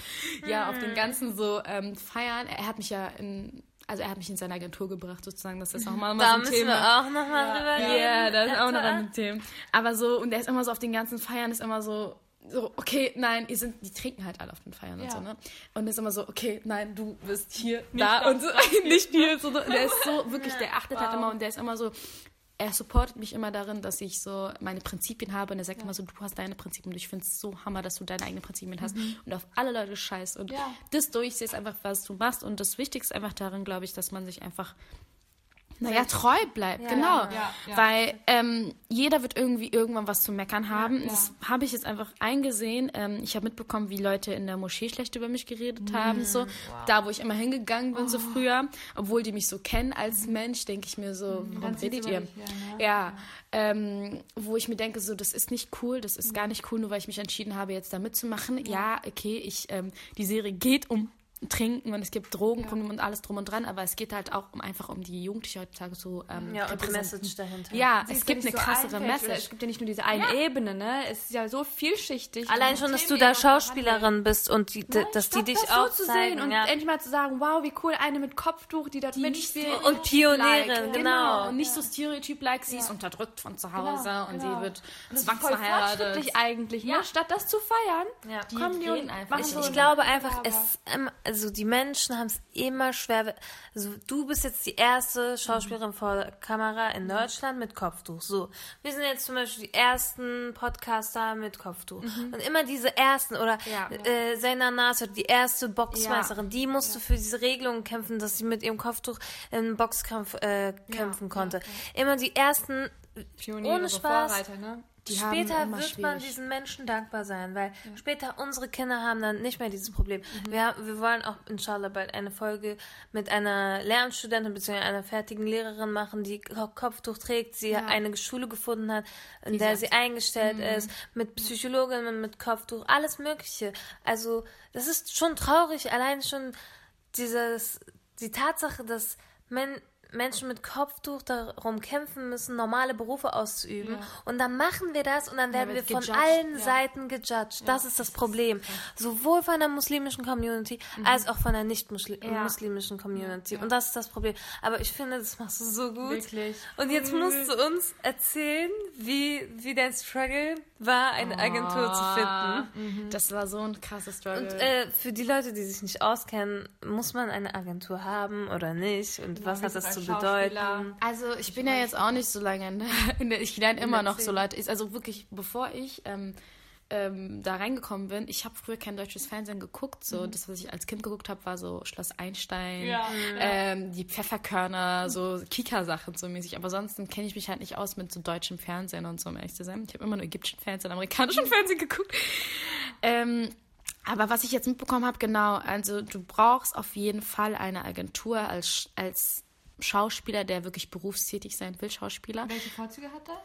ja, auf den ganzen so ähm, Feiern. Er hat mich ja in also er hat mich in seine Agentur gebracht, sozusagen. Das ist auch mal, mal da so ein müssen Thema. wir auch nochmal ja. drüber reden. Ja, da ist auch noch ein Thema. Aber so, und er ist immer so auf den ganzen Feiern, ist immer so, so, okay, nein, ihr sind, die trinken halt alle auf den Feiern ja. und so, ne? Und ist immer so, okay, nein, du bist hier, nicht da und so, [laughs] nicht hier. So, der ist so, [laughs] wirklich, der achtet halt wow. halt immer und der ist immer so, er supportet mich immer darin, dass ich so meine Prinzipien habe und er sagt ja. immer so, du hast deine Prinzipien und ich finde es so hammer, dass du deine eigenen Prinzipien hast mhm. und auf alle Leute scheißt und ja. das durchsiehst einfach, was du machst und das Wichtigste einfach darin, glaube ich, dass man sich einfach naja, treu bleibt, ja, genau. Ja, ja, Weil ähm, jeder wird irgendwie irgendwann was zu meckern haben. Das habe ich jetzt einfach eingesehen. Ähm, ich habe mitbekommen, wie Leute in der Moschee schlecht über mich geredet mhm. haben. So. Wow. Da, wo ich immer hingegangen bin, oh. so früher. Obwohl die mich so kennen als mhm. Mensch, denke ich mir so, mhm. warum redet ihr? Nicht, ne? Ja, ähm, wo ich mir denke, so, das ist nicht cool, das ist mhm. gar nicht cool, nur weil ich mich entschieden habe, jetzt da mitzumachen. Ja, okay, ich, ähm, die Serie geht um trinken und es gibt Drogenprobleme ja. und alles drum und dran, aber es geht halt auch um einfach um die Jugendlichen heutzutage so ähm, ja und die Message dahinter. Ja, Sie es gibt eine so krassere Message. Es gibt ja nicht nur diese eine ja. Ebene, ne? Es ist ja so vielschichtig. Allein schon, dass du da Schauspielerin bist und die, Nein, dass die dich auch so zu sehen und endlich mal zu sagen, wow, wie cool eine mit Kopftuch, die da mitspielt und Pionierin, like. genau. genau. Und nicht so Stereotyp like, sie ist unterdrückt von zu Hause genau, und genau. sie wird zwangsverheiratet. eigentlich, ne? Statt das zu feiern, die kommen die und einfach. Ich, ich glaube einfach, es ähm, also die Menschen haben es immer schwer. Also du bist jetzt die erste Schauspielerin vor der Kamera in Deutschland mit Kopftuch. So, wir sind jetzt zum Beispiel die ersten Podcaster mit Kopftuch. Mhm. Und immer diese ersten oder ja. äh, Zaina Nasser, die erste Boxmeisterin, ja. die musste ja. für diese Regelung kämpfen, dass sie mit ihrem Kopftuch im Boxkampf äh, kämpfen konnte. Immer die ersten Pioniere, ohne Spaß. Vorreiter, ne? Die später wird schwierig. man diesen Menschen dankbar sein, weil ja. später unsere Kinder haben dann nicht mehr dieses Problem. Mhm. Wir, wir wollen auch inshallah bald eine Folge mit einer Lernstudentin bzw. einer fertigen Lehrerin machen, die Kopftuch trägt, sie ja. eine Schule gefunden hat, in die der sie eingestellt mhm. ist, mit Psychologinnen, mit Kopftuch, alles Mögliche. Also das ist schon traurig, allein schon dieses, die Tatsache, dass men Menschen mit Kopftuch darum kämpfen müssen, normale Berufe auszuüben. Ja. Und dann machen wir das und dann werden wir von gejudged. allen ja. Seiten gejudged. Das ist das Problem. Sowohl von der muslimischen Community mhm. als auch von der nicht-muslimischen Community. Und das ist das Problem. Aber ich finde, das machst du so gut. Wirklich. Und jetzt musst du uns erzählen, wie, wie dein Struggle war, eine oh. Agentur zu finden. Mhm. Das war so ein krasses Struggle. Und äh, für die Leute, die sich nicht auskennen, muss man eine Agentur haben oder nicht? Und was hat das zu bedeuten? Also ich, ich bin ja jetzt auch nicht so lange in der, [laughs] ich lerne immer noch so Leute. Also wirklich, bevor ich ähm, ähm, da reingekommen bin, ich habe früher kein deutsches Fernsehen geguckt. So, mhm. das, was ich als Kind geguckt habe, war so Schloss Einstein, ja. ähm, die Pfefferkörner, so Kika-Sachen so mäßig. Aber sonst kenne ich mich halt nicht aus mit so deutschem Fernsehen und so, um ehrlich zu sein. Ich habe immer nur ägyptischen Fernsehen, amerikanischen Fernsehen geguckt. Ähm, aber was ich jetzt mitbekommen habe, genau, also du brauchst auf jeden Fall eine Agentur als, als Schauspieler, der wirklich berufstätig sein will, Schauspieler. Welche Vorzüge hat das?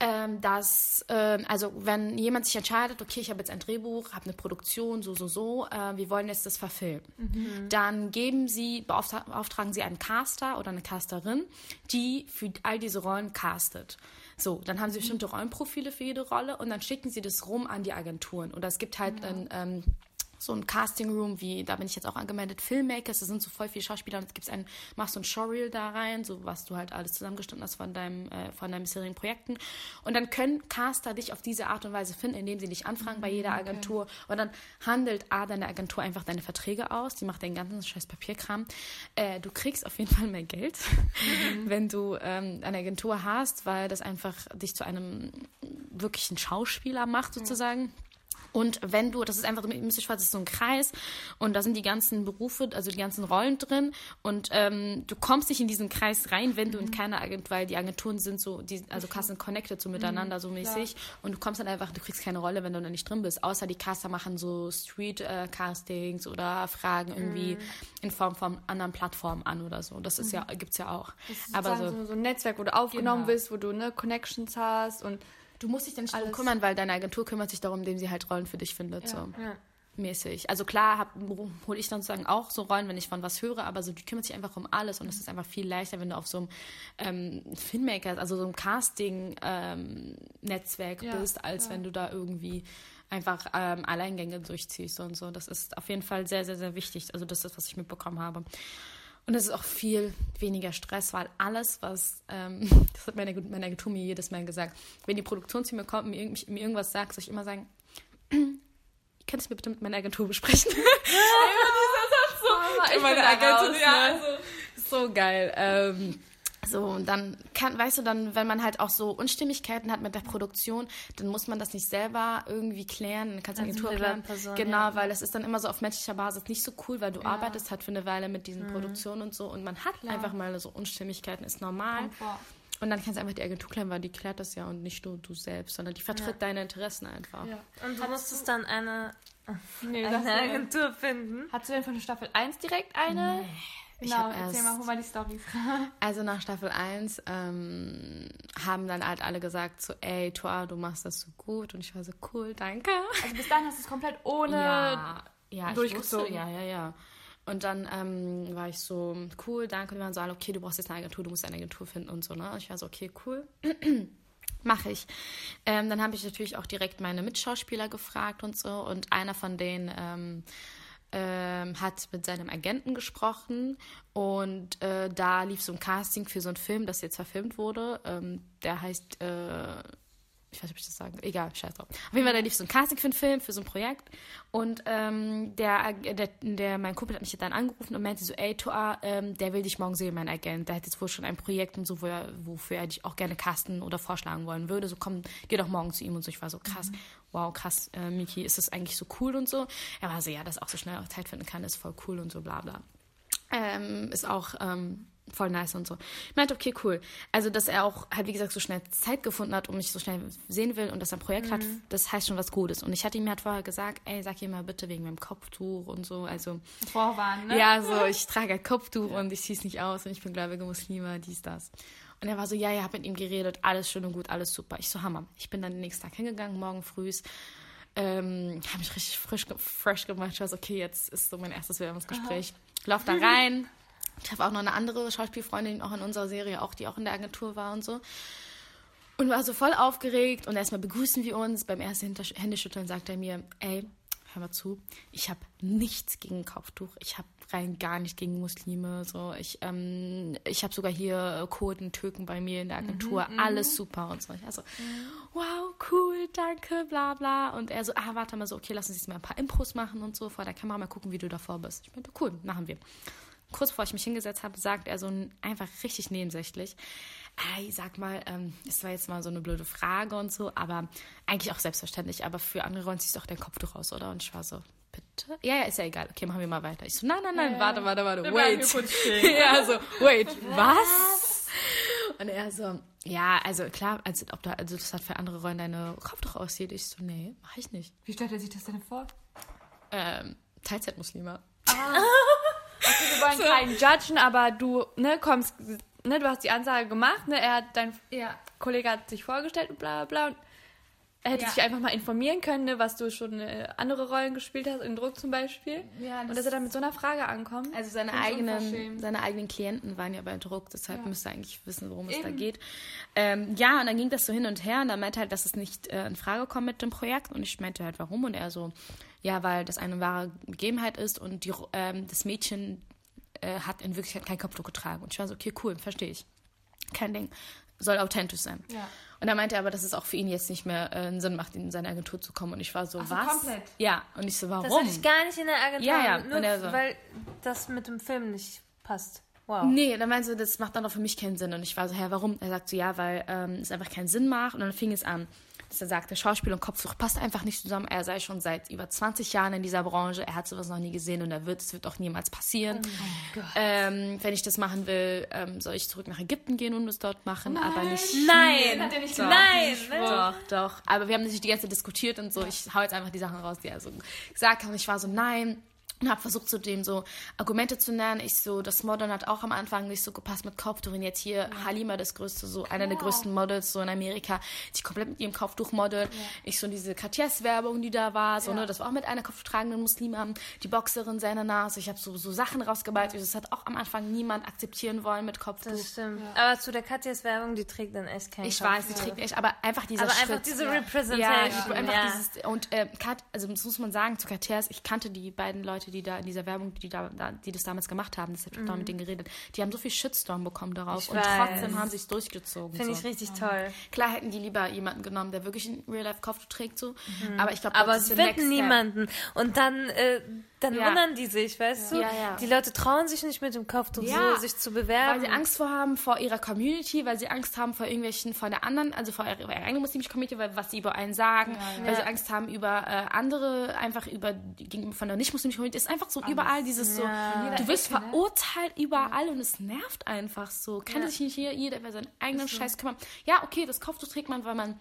ähm, dass, äh, also wenn jemand sich entscheidet, okay, ich habe jetzt ein Drehbuch, habe eine Produktion, so, so, so, äh, wir wollen jetzt das verfilmen, mhm. dann geben sie, beauftragen sie einen Caster oder eine Casterin, die für all diese Rollen castet. So, dann haben sie bestimmte Rollenprofile für jede Rolle und dann schicken sie das rum an die Agenturen. Oder es gibt halt ja. ein, ähm, so ein Casting Room, wie, da bin ich jetzt auch angemeldet, Filmmakers, da sind so voll viele Schauspieler und es gibt ein, machst so ein Showreel da rein, so was du halt alles zusammengestellt hast von deinem, äh, von deinen bisherigen Projekten. Und dann können Caster dich auf diese Art und Weise finden, indem sie dich anfragen mhm, bei jeder Agentur. Okay. Und dann handelt A, deine Agentur einfach deine Verträge aus, die macht den ganzen scheiß Papierkram. Äh, du kriegst auf jeden Fall mehr Geld, mhm. [laughs] wenn du ähm, eine Agentur hast, weil das einfach dich zu einem wirklichen Schauspieler macht, sozusagen. Mhm. Und wenn du, das ist einfach, Mystic Schwarz ist so ein Kreis und da sind die ganzen Berufe, also die ganzen Rollen drin und ähm, du kommst nicht in diesen Kreis rein, wenn du in mhm. keiner Agentur, weil die Agenturen sind so, die, also Casten connected so mhm. miteinander mhm, so mäßig klar. und du kommst dann einfach, du kriegst keine Rolle, wenn du da nicht drin bist, außer die Caster machen so Street-Castings äh, oder fragen irgendwie mhm. in Form von anderen Plattformen an oder so. Das ist ja, mhm. gibt's ja auch. Das ist Aber so, so, ein Netzwerk, wo du aufgenommen genau. bist, wo du ne, Connections hast und Du musst dich dann nicht darum kümmern, weil deine Agentur kümmert sich darum, indem sie halt Rollen für dich findet. Ja, so. ja. Mäßig. Also klar hole ich dann sozusagen auch so Rollen, wenn ich von was höre, aber so die kümmert sich einfach um alles und es ist einfach viel leichter, wenn du auf so einem ähm, Filmmaker, also so einem Casting-Netzwerk ähm, bist, als wenn du da irgendwie einfach ähm, Alleingänge durchziehst und so. Das ist auf jeden Fall sehr, sehr, sehr wichtig. Also das ist, was ich mitbekommen habe. Und es ist auch viel weniger Stress, weil alles, was, ähm, [laughs] das hat meine, meine Agentur mir jedes Mal gesagt, wenn die Produktion zu mir kommt und mir, mir irgendwas sagt, soll ich immer sagen, [clears throat] könntest du mir bitte mit meiner Agentur besprechen? [laughs] Ja, das ist so, ich meine Agentur, raus, ja, ne? also, so geil. Ähm, so, und dann kann, weißt du, dann, wenn man halt auch so Unstimmigkeiten hat mit der Produktion, dann muss man das nicht selber irgendwie klären. Dann kannst du Agentur klären. Person, genau, ja. weil das ist dann immer so auf menschlicher Basis nicht so cool, weil du ja. arbeitest halt für eine Weile mit diesen mhm. Produktionen und so und man hat Klar. einfach mal so Unstimmigkeiten, ist normal. Und dann kannst du einfach die Agentur klären, weil die klärt das ja und nicht nur du selbst, sondern die vertritt ja. deine Interessen einfach. Ja. Und du musstest dann eine, nee, eine Agentur finden. Hast du denn von Staffel 1 direkt eine? Nee. Genau, erzähl mal, hol mal die Storys. [laughs] also nach Staffel 1 ähm, haben dann halt alle gesagt so, ey, Tua, du machst das so gut. Und ich war so, cool, danke. Also bis dahin hast du es komplett ohne ja, ja, durchgezogen. Wusste, ja, ja, ja. Und dann ähm, war ich so, cool, danke. Und die waren so, okay, du brauchst jetzt eine Agentur, du musst eine Agentur finden und so. Ne? Und ich war so, okay, cool. [clears throat] Mache ich. Ähm, dann habe ich natürlich auch direkt meine Mitschauspieler gefragt und so. Und einer von denen ähm, hat mit seinem Agenten gesprochen und äh, da lief so ein Casting für so einen Film, das jetzt verfilmt wurde. Ähm, der heißt äh, ich weiß nicht, ob ich das sagen Egal, scheiß drauf. Auf jeden Fall, da lief so ein Casting für einen Film, für so ein Projekt. Und ähm, der, der, der, mein Kumpel hat mich dann angerufen und meinte so, ey, Toa, ähm, der will dich morgen sehen, mein Agent. Der hat jetzt wohl schon ein Projekt und so, wo er, wofür er dich auch gerne casten oder vorschlagen wollen würde. So, komm, geh doch morgen zu ihm und so. Ich war so, krass, mhm. wow, krass, äh, Miki, ist das eigentlich so cool und so? Er war so, ja, dass auch so schnell auch Zeit finden kann, ist voll cool und so, bla, bla. Ähm, ist auch ähm, voll nice und so. Ich meinte, okay, cool. Also, dass er auch halt, wie gesagt, so schnell Zeit gefunden hat und mich so schnell sehen will und dass er ein Projekt mhm. hat, das heißt schon was Gutes. Und ich hatte ihm halt vorher gesagt, ey, sag ihm mal bitte wegen meinem Kopftuch und so. Also. Vorwarnen, ne? Ja, so, ich trage ein Kopftuch ja. und ich ziehe es nicht aus und ich bin gläubige Muslime, dies, das. Und er war so, ja, ja, hab mit ihm geredet, alles schön und gut, alles super. Ich so, Hammer. Ich bin dann den nächsten Tag hingegangen, morgen früh. Ähm, habe mich richtig frisch, fresh gemacht. Ich war so, okay, jetzt ist so mein erstes Bewerbungsgespräch. Lauf da rein, ich habe auch noch eine andere Schauspielfreundin, auch in unserer Serie, auch die auch in der Agentur war und so. Und war so voll aufgeregt und erstmal begrüßen wir uns. Beim ersten Händeschütteln sagt er mir, ey, hör mal zu, ich habe nichts gegen Kopftuch. Ich habe rein gar nicht gegen Muslime. So, ich, ähm, ich habe sogar hier Kurden, Türken bei mir in der Agentur. Mhm, mhm. alles super und so. Ich also, wow, cool, danke, bla bla. Und er so, ah, warte mal so, okay, lass uns jetzt mal ein paar Impros machen und so vor der Kamera mal gucken, wie du davor bist. Ich meinte, cool, machen wir kurz bevor ich mich hingesetzt habe, sagt er so einfach richtig nebensächlich. ey, sag mal, ähm, es war jetzt mal so eine blöde Frage und so, aber eigentlich auch selbstverständlich, aber für andere Rollen du auch dein Kopftuch raus, oder? Und ich war so, bitte? Ja, ja, ist ja egal. Okay, machen wir mal weiter. Ich so, nein, nein, nein, warte, warte, warte, hier wait. [laughs] ja, so, wait, was? Und er so, ja, also klar, also, ob da, also das hat für andere Rollen deine Kopftuch aussieht. Ich so, nee, mach ich nicht. Wie stellt er sich das denn vor? Ähm, Teilzeitmuslime. Okay, wir wollen keinen judgen, aber du, ne, kommst, ne, du hast die Ansage gemacht, ne, er hat, dein Ja. Kollege hat sich vorgestellt und bla bla bla. Und er hätte Ja. sich einfach mal informieren können, ne, was du schon äh, andere Rollen gespielt hast, in Druck zum Beispiel. Ja, und dass er dann mit so einer Frage ankommt. Also seine eigenen, seine eigenen Klienten waren ja bei Druck, deshalb müsste er eigentlich wissen, worum es da Eben. geht. Ähm, ja, und dann ging das so hin und her und er meinte halt, dass es nicht äh, in Frage kommt mit dem Projekt und ich meinte halt, warum? Und er so, ja, weil das eine wahre Begebenheit ist und die, ähm, das Mädchen äh, hat in Wirklichkeit kein Kopftuch getragen. Und ich war so, okay, cool, verstehe ich. Kein Ding. Soll authentisch sein. Ja. Und er meinte aber, dass es auch für ihn jetzt nicht mehr äh, einen Sinn macht, in seine Agentur zu kommen. Und ich war so, so, was? komplett? Ja, und ich so, warum? Das will ich gar nicht in der Agentur Ja, ja, nur und er so- weil das mit dem Film nicht passt. Wow. Nee, dann meinte sie, das macht dann auch für mich keinen Sinn. Und ich war so, hä, warum? Er sagt so, ja, weil ähm, es einfach keinen Sinn macht. Und dann fing es an, dass er sagte, Schauspiel und Kopftuch passt einfach nicht zusammen. Er sei schon seit über 20 Jahren in dieser Branche. Er hat sowas noch nie gesehen und er wird, es wird auch niemals passieren. ähm, wenn ich das machen will, ähm, soll ich zurück nach Ägypten gehen und es dort machen, aber nicht Nein! Hat er nicht Doch. Nein! Doch, doch. Aber wir haben natürlich die ganze Zeit diskutiert und so. Ich hau jetzt einfach die Sachen raus, die er so gesagt hat. Und ich war so, nein. Und habe versucht, zu dem so Argumente zu nennen. Ich so, das Modern hat auch am Anfang nicht so gepasst mit Kopftuch. Und jetzt hier Halima, das größte, so einer der größten Models so in Amerika, die komplett mit ihrem Kopftuch modelt. Ich so diese Cartiers-Werbung, die da war, so, ne, das war auch mit einer kopftragenden Muslimin, die Boxerin, seine Nase. Ich habe so, so Sachen rausgeballt. Das hat auch am Anfang niemand akzeptieren wollen mit Kopftuch. Das stimmt. Aber zu der Katjas Werbung, die trägt dann echt keinen Ich Kopf. weiß, sie trägt echt, aber einfach dieser Aber Schritt. einfach diese ja. Representation. Ja, einfach ja. dieses und äh, Kat, also das muss man sagen zu Cartiers, ich kannte die beiden Leute, die da in dieser Werbung, die da, die das damals gemacht haben, das habe ich auch mit denen geredet. Die haben so viel Shitstorm bekommen darauf Ich und weiß. trotzdem haben sie es durchgezogen. Finde so. ich richtig toll. Klar hätten die lieber jemanden genommen, der wirklich in Real Life Kopftuch trägt so, aber ich glaube, Aber sie Next finden niemanden. Und dann, äh, dann Ja. wundern die sich, weißt du? Ja, ja. Die Leute trauen sich nicht mit dem Kopftuch Ja, so, sich zu Weil bewerben. sie Angst vor haben vor ihrer Community, weil sie Angst haben vor irgendwelchen, von der anderen, also vor ihrer, ihrer eigenen muslimischen Community, weil was sie über einen sagen, weil sie Angst haben über äh, andere, einfach über die, gegenüber von der nicht-muslimischen Community. ist einfach so überall dieses so, du wirst verurteilt überall und es nervt einfach so. Kann sich nicht hier jeder über seinen eigenen Scheiß kümmern. Ja, okay, das Kopftuch trägt man, weil man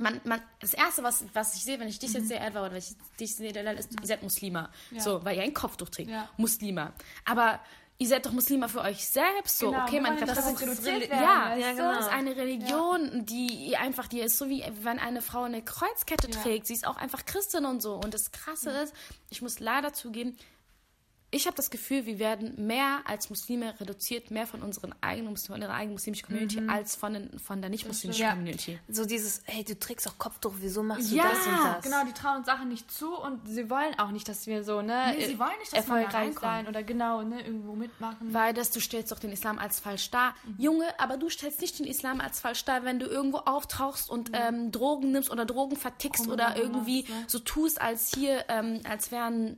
man, man, das erste, was, was ich sehe, wenn ich dich jetzt sehe, Edward, oder wenn ich dich sehe, Delal, ist, ihr seid Muslima. So, weil ihr ein Kopftuch trägt. Ja. Muslima. Aber ihr seid doch Muslima für euch selbst. So, Genau, okay, man das es ist reduziert ja, werden, ja, Ja, genau. das ist eine Religion, die einfach, die ist so wie, wenn eine Frau eine Kreuzkette Ja. trägt. Sie ist auch einfach Christin und so. Und das Krasse ist, ich muss leider zugeben, ich habe das Gefühl, wir werden mehr als Muslime reduziert, mehr von unseren eigenen, von unserer eigenen muslimischen Community, als von, den, von der nicht-muslimischen Ja. Community. so dieses, hey, du trägst auch Kopftuch, wieso machst du Ja, das und das? Genau, die trauen uns Sachen nicht zu und sie wollen auch nicht, dass wir so, ne, Nee, sie wollen nicht, dass da erfolgreich reinkommt. sein oder genau, ne, irgendwo mitmachen. Weil das, du stellst doch den Islam als falsch dar. Junge, aber du stellst nicht den Islam als falsch dar, wenn du irgendwo auftauchst und ähm, Drogen nimmst oder Drogen vertickst Komm, oder machst, irgendwie ne? so tust, als hier, ähm, als wären,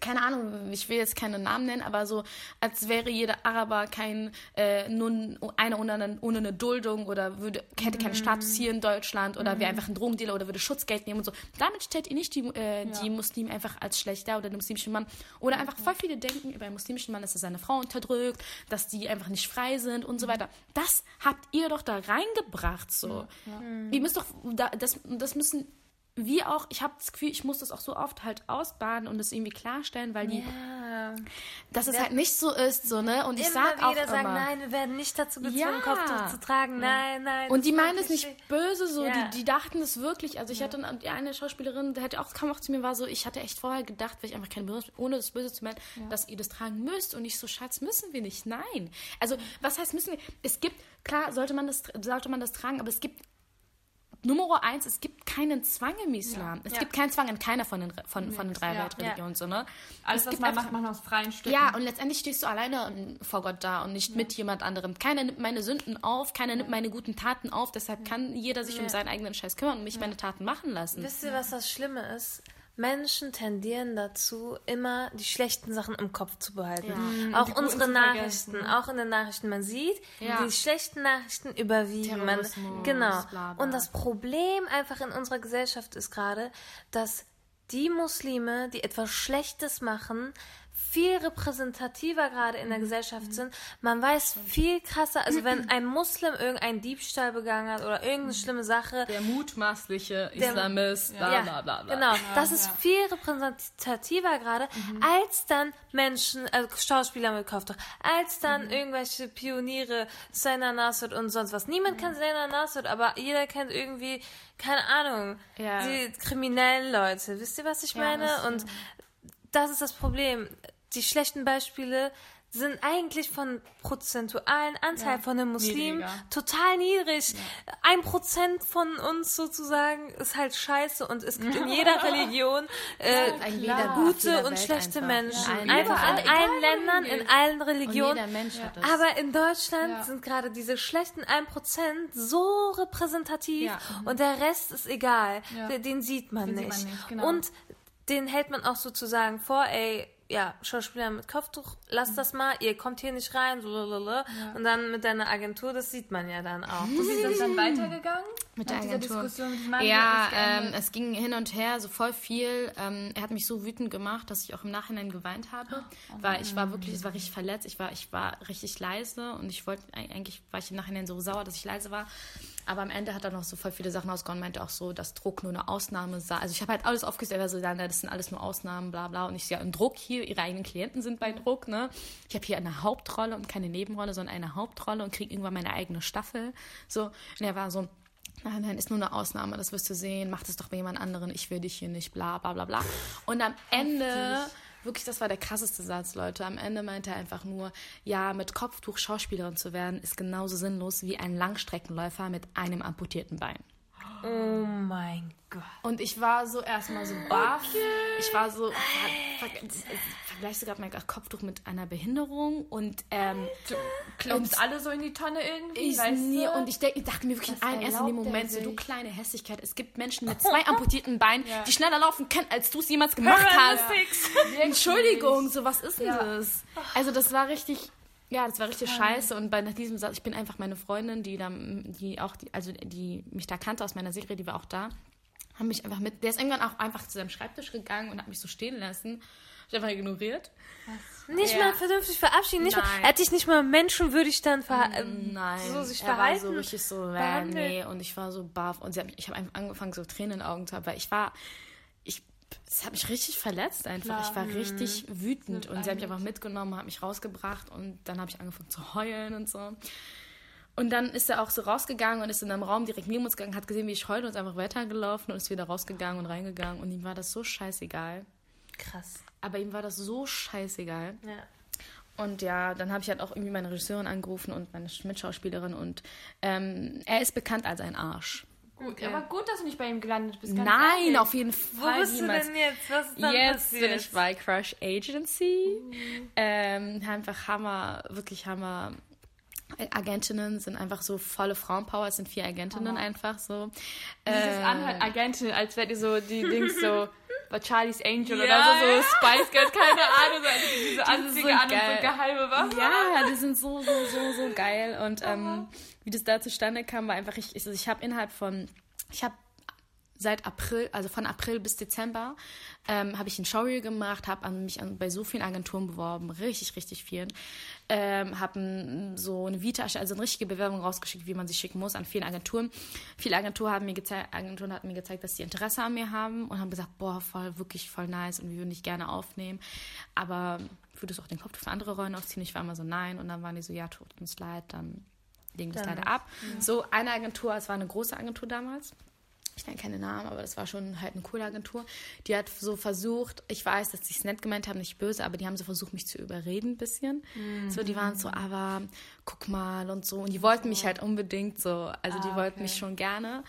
keine Ahnung, ich will jetzt keinen Namen nennen, aber so, als wäre jeder Araber kein, äh, nun einer ohne, eine- ohne eine Duldung oder würde, hätte keinen Status hier in Deutschland oder wäre einfach ein Drogendealer oder würde Schutzgeld nehmen und so. Damit stellt ihr nicht die, äh, die Muslime einfach als schlechter oder den muslimischen Mann. Oder einfach voll viele denken über einen muslimischen Mann, dass er seine Frau unterdrückt, dass die einfach nicht frei sind und so weiter. Das habt ihr doch da reingebracht, so. Ihr müsst doch, da, das, das müssen wir auch, ich habe das Gefühl, ich muss das auch so oft halt ausbaden und das irgendwie klarstellen, weil die, Ja. dass es halt nicht so ist, so, ne? Und ich immer sag auch wieder sagen, immer, nein, wir werden nicht dazu gezwungen, Ja. Kopftuch zu tragen. Nein, nein. und die meinen es nicht böse, so, die, die dachten es wirklich. Also ich hatte eine, die eine Schauspielerin, die hatte auch, kam auch zu mir, war so, ich hatte echt vorher gedacht, weil ich einfach keine Böse, ohne das Böse zu meinen, dass ihr das tragen müsst. Und ich so, Schatz, müssen wir nicht. Nein. Also, was heißt müssen wir? Es gibt, klar, sollte man das, sollte man das tragen, aber es gibt Nummer eins, es gibt keinen Zwang im Islam. Es Ja. gibt keinen Zwang in keiner von den, von, von den drei Ja. Weltreligionen. So, ne? Alles, es was man macht, macht man aus freien Stücken. ja, und letztendlich stehst du alleine vor Gott da und nicht mit jemand anderem. Keiner nimmt meine Sünden auf, keiner nimmt meine guten Taten auf. Deshalb kann jeder sich um seinen eigenen Scheiß kümmern und mich meine Taten machen lassen. Wisst ihr, was das Schlimme ist? Menschen tendieren dazu, immer die schlechten Sachen im Kopf zu behalten. Ja. Mhm, Auch unsere Nachrichten, vergessen. auch in den Nachrichten, man sieht, Ja. die schlechten Nachrichten überwiegen. Man, genau. bla, bla. Und das Problem einfach in unserer Gesellschaft ist gerade, dass die Muslime, die etwas Schlechtes machen, viel repräsentativer gerade Mhm. in der Gesellschaft sind. Man weiß viel krasser, also wenn [clears throat] ein Muslim irgendeinen Diebstahl begangen hat oder irgendeine schlimme Sache, Der mutmaßliche Islamist, bla ja, bla bla. bla. Genau, das ist viel repräsentativer gerade, als dann Menschen, also Schauspieler mit Kopftuch, als dann irgendwelche Pioniere, Sena Nasr und sonst was. Niemand kennt Sena Nasr, aber jeder kennt irgendwie, keine Ahnung, Ja. die kriminellen Leute. Wisst ihr, was ich meine? Und das ist das Problem. Die schlechten Beispiele sind eigentlich von prozentualen Anteil von den Muslimen Niedriger. total niedrig. Ein Prozent von uns sozusagen ist halt scheiße und es gibt in jeder [laughs] Religion äh, jeder gute und dieser schlechte Welt Menschen. einfach. Einfach in allen Ländern, in allen Religionen. Aber in Deutschland Ja. sind gerade diese schlechten 1% so repräsentativ Ja. und der Rest ist egal. Ja. Den, sieht man Den sieht nicht. man nicht, genau. Und den hält man auch sozusagen vor, ey, ja, Schauspieler mit Kopftuch, lass das mal, ihr kommt hier nicht rein, so lalala. und dann mit deiner Agentur, das sieht man ja dann auch. Wie ist das dann [laughs] weitergegangen? Mit der Agentur. Diskussion mit Mann, Ja, das ähm, es ging hin und her, so voll viel. Ähm, er hat mich so wütend gemacht, dass ich auch im Nachhinein geweint habe, weil ich war wirklich, es war richtig verletzt. Ich war, ich war richtig leise und ich wollte eigentlich war ich im Nachhinein so sauer, dass ich leise war. Aber am Ende hat er noch so voll viele Sachen ausgehauen, meinte auch so, dass Druck nur eine Ausnahme sei. Also ich habe halt alles aufgestellt, also dann, das sind alles nur Ausnahmen, bla bla. Und ich sehe, ja, ein Druck hier, ihre eigenen Klienten sind bei Druck, ne? Ich habe hier eine Hauptrolle und keine Nebenrolle, sondern eine Hauptrolle und kriege irgendwann meine eigene Staffel. So. Und er war so, Nein, nein, ist nur eine Ausnahme, das wirst du sehen. Mach das doch bei jemand anderen, ich will dich hier nicht, bla bla bla bla. Und am Ende, wirklich, das war der krasseste Satz, Leute. Am Ende meinte er einfach nur, ja, mit Kopftuch Schauspielerin zu werden, ist genauso sinnlos wie ein Langstreckenläufer mit einem amputierten Bein. Oh mein Gott. Und ich war so erstmal so baff. Ich war so, ver, ver, vergleichst du gerade mein Kopftuch mit einer Behinderung und ähm, Klopft alle so in die Tonne irgendwie, Ich nie, du? und ich, denk, ich dachte mir wirklich in Was allen erst in dem Moment so, du kleine Hässlichkeit, es gibt Menschen mit [laughs] zwei amputierten Beinen, die schneller laufen können, als du es jemals gemacht hast. Entschuldigung, so was ist denn Ja. das? Also das war richtig, ja, das war richtig scheiße und bei nach diesem Satz, ich bin einfach meine Freundin, die da, die auch, die, also die mich da kannte aus meiner Serie, die war auch da, haben mich einfach mit, der ist irgendwann auch einfach zu seinem Schreibtisch gegangen und hat mich so stehen lassen. Ich hab einfach ignoriert. Nicht Ja. mal vernünftig verabschieden, nicht mal, Nein. er hat dich nicht mal menschenwürdig dann ver Nein, so sich er verhalten. war so richtig so, äh, nee, und ich war so baff und sie hat mich, ich habe einfach angefangen, so Tränen in den Augen zu haben, weil ich war, ich, es hat mich richtig verletzt einfach. Ich war richtig wütend und sie hat mich einfach mitgenommen, hat mich rausgebracht und dann habe ich angefangen zu heulen und so. Und dann ist er auch so rausgegangen und ist in einem Raum direkt neben uns gegangen, hat gesehen, wie ich heule und ist einfach weitergelaufen und ist wieder rausgegangen und reingegangen und ihm war das so scheißegal. Krass. Aber ihm war das so scheißegal. Ja. Und ja, dann habe ich halt auch irgendwie meine Regisseurin angerufen und meine Mitschauspielerin und ähm, er ist bekannt als ein Arsch. Gut, aber gut, dass du nicht bei ihm gelandet bist. ganz Nein, ehrlich. auf jeden Wo Fall. bist du niemals. denn jetzt? Was ist dann Jetzt passiert? bin ich bei Crush Agency. Ähm, einfach Hammer, wirklich Hammer. Agentinnen sind einfach so volle Frauenpower. Es sind vier Agentinnen einfach so. Dieses Anhalt Agentin, als wärt ihr so die Dings so [laughs] bei Charlie's Angel Ja, oder so, so Spice Girls, keine Ahnung, so also diese Anzüge so an und so geheime Waffen. Ja, die sind so, so, so, so geil. Und ähm, wie das da zustande kam, war einfach richtig. Also ich habe innerhalb von, ich habe seit April, also von April bis Dezember, ähm, habe ich ein Showreel gemacht, habe an mich an, bei so vielen Agenturen beworben, richtig, richtig vielen. Ähm, habe so eine Vita, also eine richtige Bewerbung rausgeschickt, wie man sie schicken muss, an vielen Agenturen. Viele Agenturen haben mir gezeigt, Agenturen hatten mir gezeigt, dass sie Interesse an mir haben und haben gesagt, boah, voll, wirklich voll nice und wir würden dich gerne aufnehmen. Aber würdest du auch den Kopf für andere Rollen aufziehen? Ich war immer so, nein. Und dann waren die so, ja, tut uns leid, dann legen wir es leider ab. So, eine Agentur, es war eine große Agentur damals ich nenne keine Namen, aber das war schon halt eine coole Agentur. Die hat so versucht, ich weiß, dass sie es nett gemeint haben, nicht böse, aber die haben so versucht, mich zu überreden ein bisschen. So, die waren so, aber guck mal und so. Und die wollten mich halt unbedingt so, also die Ah, wollten okay. mich schon gerne.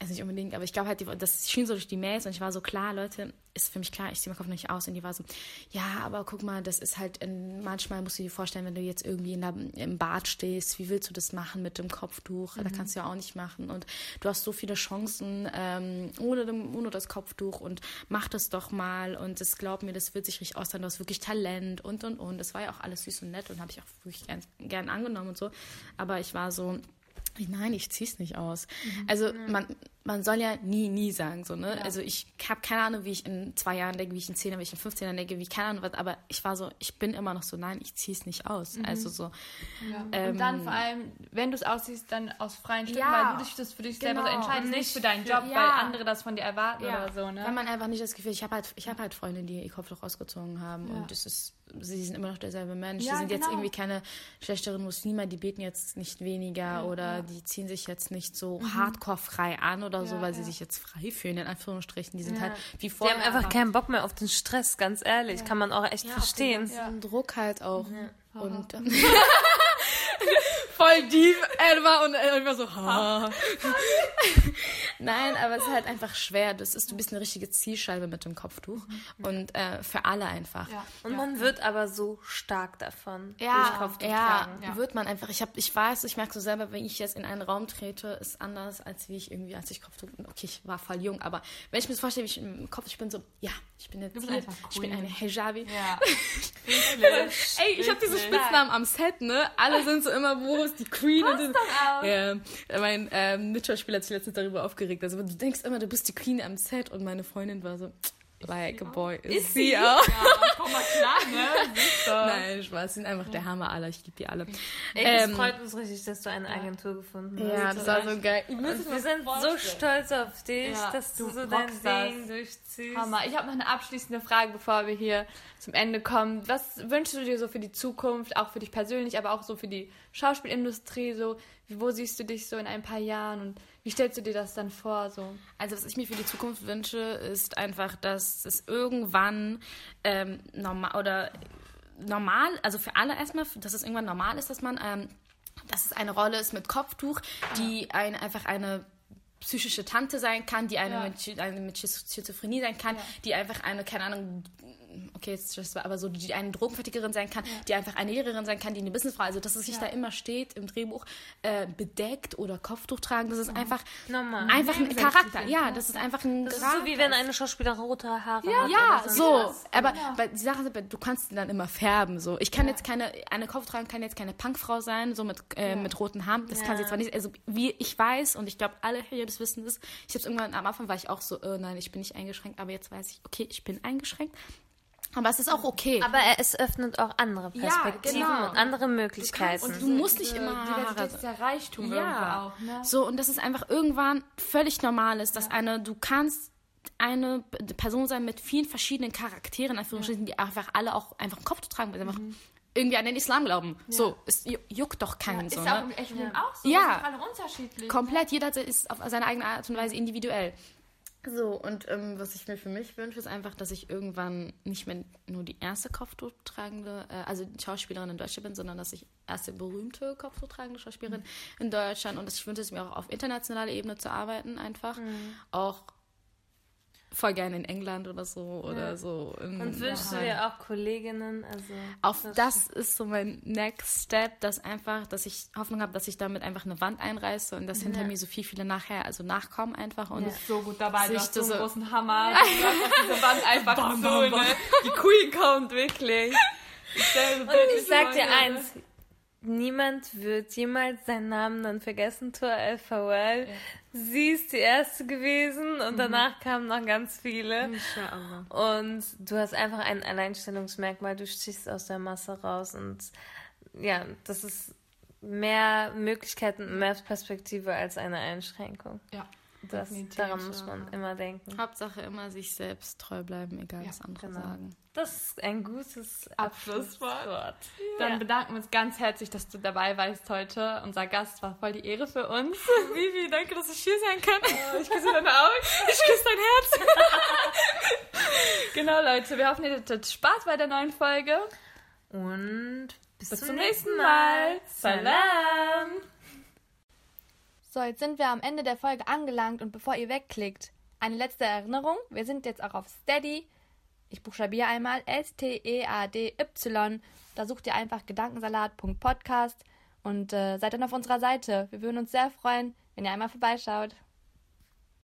Also nicht unbedingt, aber ich glaube halt, die, das schien so durch die Mails und ich war so, klar, Leute, ist für mich klar, ich ziehe meinen Kopf nicht aus. Und die war so, ja, aber guck mal, das ist halt, in, manchmal musst du dir vorstellen, wenn du jetzt irgendwie in der, im Bad stehst, wie willst du das machen mit dem Kopftuch? Mhm. Da kannst du ja auch nicht machen. Und du hast so viele Chancen ähm, ohne, dem, ohne das Kopftuch und mach das doch mal. Und das glaub mir, das wird sich richtig auszahlen. Du hast wirklich Talent und, und, und. Das war ja auch alles süß und nett und habe ich auch wirklich gern, gern angenommen und so. Aber ich war so, Nein, ich zieh's nicht aus. Mhm. Also man, man soll ja nie, nie sagen, so, ne? Ja. Also ich habe keine Ahnung, wie ich in zwei Jahren denke, wie ich in zehn Jahren, wie ich in 15 Jahren denke, wie keine Ahnung was, aber ich war so, ich bin immer noch so, nein, ich zieh's nicht aus. Mhm. Also so. Ja. Ähm, Und dann vor allem, wenn du es aussiehst, dann aus freien Stücken, ja. weil du dich das für dich genau. selber entscheidest, nicht für deinen Job, weil andere das von dir erwarten oder so, ne? Weil man einfach nicht das Gefühl, ich habe halt, ich habe halt Freunde, die ihr Kopftuch ausgezogen haben und es ist sie sind immer noch derselbe Mensch. Ja, die sind genau. jetzt irgendwie keine schlechteren Muslime, die beten jetzt nicht weniger ja, oder ja. die ziehen sich jetzt nicht so mhm. hardcore frei an oder so, weil sie sich jetzt frei fühlen, in Anführungsstrichen. Die sind halt wie vorher. Die haben einfach keinen Bock mehr auf den Stress, ganz ehrlich. Kann man auch echt verstehen. Ja. Druck halt auch. Und [laughs] [laughs] voll deep Edward und einfach so ha. [laughs] Nein, aber es ist halt einfach schwer. Das ist, du bist eine richtige Zielscheibe mit dem Kopftuch mhm. und äh, für alle einfach. Ja. Und man wird aber so stark davon ja, durch Kopftuch ja, tragen. Ja, wird man einfach. Ich habe, ich weiß, ich merke so selber, wenn ich jetzt in einen Raum trete, ist anders als wie ich irgendwie, als ich Kopftuch. Okay, ich war voll jung, aber wenn ich mir das vorstelle, wie ich im Kopf, ich bin so, ja, ich bin jetzt hier, ich bin eine Hijabi. Ja. [laughs] Ey, ich habe diese Spitznamen am Set, ne? Alle sind so immer, wo ist die Queen? Passt und auch. Ja, mein ähm, Mitschauspieler hat sich letztens darüber aufgeregt. Also du denkst immer, du bist die Queen am Set und meine Freundin war so, like a boy. Ist, ist sie auch? Ja, komm mal klar, ne? Nein, Spaß, sie sind einfach der Hammer aller. Ich liebe die alle. Ey, ähm, freut uns richtig, dass du eine Agentur gefunden hast. Ja, das war so geil. wir sind so stolz auf dich, ja, dass du, so dein Ding durchziehst. Hammer. Ich habe noch eine abschließende Frage, bevor wir hier zum Ende kommen. Was wünschst du dir so für die Zukunft, auch für dich persönlich, aber auch so für die Schauspielindustrie? So, wo siehst du dich so in ein paar Jahren und wie stellst du dir das dann vor? So? Also, was ich mir für die Zukunft wünsche, ist einfach, dass es irgendwann ähm, normal oder normal, also für alle erstmal, dass es irgendwann normal ist, dass man, ähm, dass es eine Rolle ist mit Kopftuch, die ein, einfach eine psychische Tante sein kann, die eine, ja. mit, eine mit Schizophrenie sein kann, ja. die einfach eine, keine Ahnung, okay, jetzt das war aber so, die eine Drogenvertickerin sein kann, ja. die einfach eine Lehrerin sein kann, die eine Businessfrau, also dass es sich ja. da immer steht im Drehbuch, äh, bedeckt oder Kopftuch tragen, das ist einfach, Normal. einfach ein Charakter. Ja, das ist einfach ein Das ist so wie wenn eine Schauspielerin rote Haare ja. hat. Ja, so. Aber ja. die Sache ist, du kannst dann immer färben, so. Ich kann jetzt keine, eine Kopf tragen kann jetzt keine Punkfrau sein, so mit, äh, mit roten Haaren, das kann sie zwar nicht, also wie ich weiß und ich glaube, alle hier das wissen das, ich habe es irgendwann am Anfang war ich auch so, oh nein, ich bin nicht eingeschränkt, aber jetzt weiß ich, okay, ich bin eingeschränkt aber es ist auch okay. Aber es öffnet auch andere Perspektiven ja, genau. und andere Möglichkeiten. Du und du musst nicht immer Diversität ist der Reichtum ja. auch. Ne? So, und das ist einfach irgendwann völlig normal ist, dass ja. eine, du kannst eine Person sein mit vielen verschiedenen Charakteren, Anführungsstrichen, die einfach alle auch einfach im Kopf zu tragen, weil sie einfach mhm. irgendwie an den Islam glauben. Ja. So, es juckt doch keinen. Ja, so, ist ne? auch echten Leben auch so. Ja. alle unterschiedlich. Komplett, jeder ist auf seine eigene Art und Weise individuell. So, und ähm, was ich mir für mich wünsche, ist einfach, dass ich irgendwann nicht mehr nur die erste Kopftuchtragende, äh, also Schauspielerin in Deutschland bin, sondern dass ich erste berühmte Kopftuchtragende Schauspielerin mhm. in Deutschland und ich wünsche es mir auch auf internationaler Ebene zu arbeiten, einfach. Mhm. Auch voll gerne in England oder so oder so. Und wünschst du dir auch Kolleginnen? Also Auf das, das ist so mein Next Step, dass einfach, dass ich Hoffnung habe, dass ich damit einfach eine Wand einreiße und dass ja. hinter mir so viel, viele nachher, also nachkommen einfach. Und ja. so gut dabei, du hast so einen großen Hammer. [laughs] diese Wand einfach bam, so, bam, bam. Ne? Die Queen kommt wirklich. Ich und ich sag dir eins, niemand wird jemals seinen Namen dann vergessen, Tor LVL. Ja. Sie ist die erste gewesen und mhm. danach kamen noch ganz viele. Und du hast einfach ein Alleinstellungsmerkmal, du stichst aus der Masse raus und ja, das ist mehr Möglichkeiten, mehr Perspektive als eine Einschränkung. Ja. Das, daran muss man ja. immer denken. Hauptsache immer sich selbst treu bleiben, egal ja, was andere genau. sagen. Das ist ein gutes Abschlusswort. Abschlusswort. Dann ja. bedanken wir uns ganz herzlich, dass du dabei warst heute. Unser Gast war voll die Ehre für uns. [laughs] Vivi, danke, dass ich hier sein kann. Oh, ich küsse deine Augen. [laughs] Ich küsse dein Herz. [laughs] genau, Leute. Wir hoffen, ihr hattet Spaß bei der neuen Folge. Und bis, bis zum, nächsten Mal. Mal. Salam. So, jetzt sind wir am Ende der Folge angelangt und bevor ihr wegklickt, eine letzte Erinnerung. Wir sind jetzt auch auf Steady. Ich buchstabiere einmal S-T-E-A-D-Y. Da sucht ihr einfach gedankensalat.podcast und äh, seid dann auf unserer Seite. Wir würden uns sehr freuen, wenn ihr einmal vorbeischaut.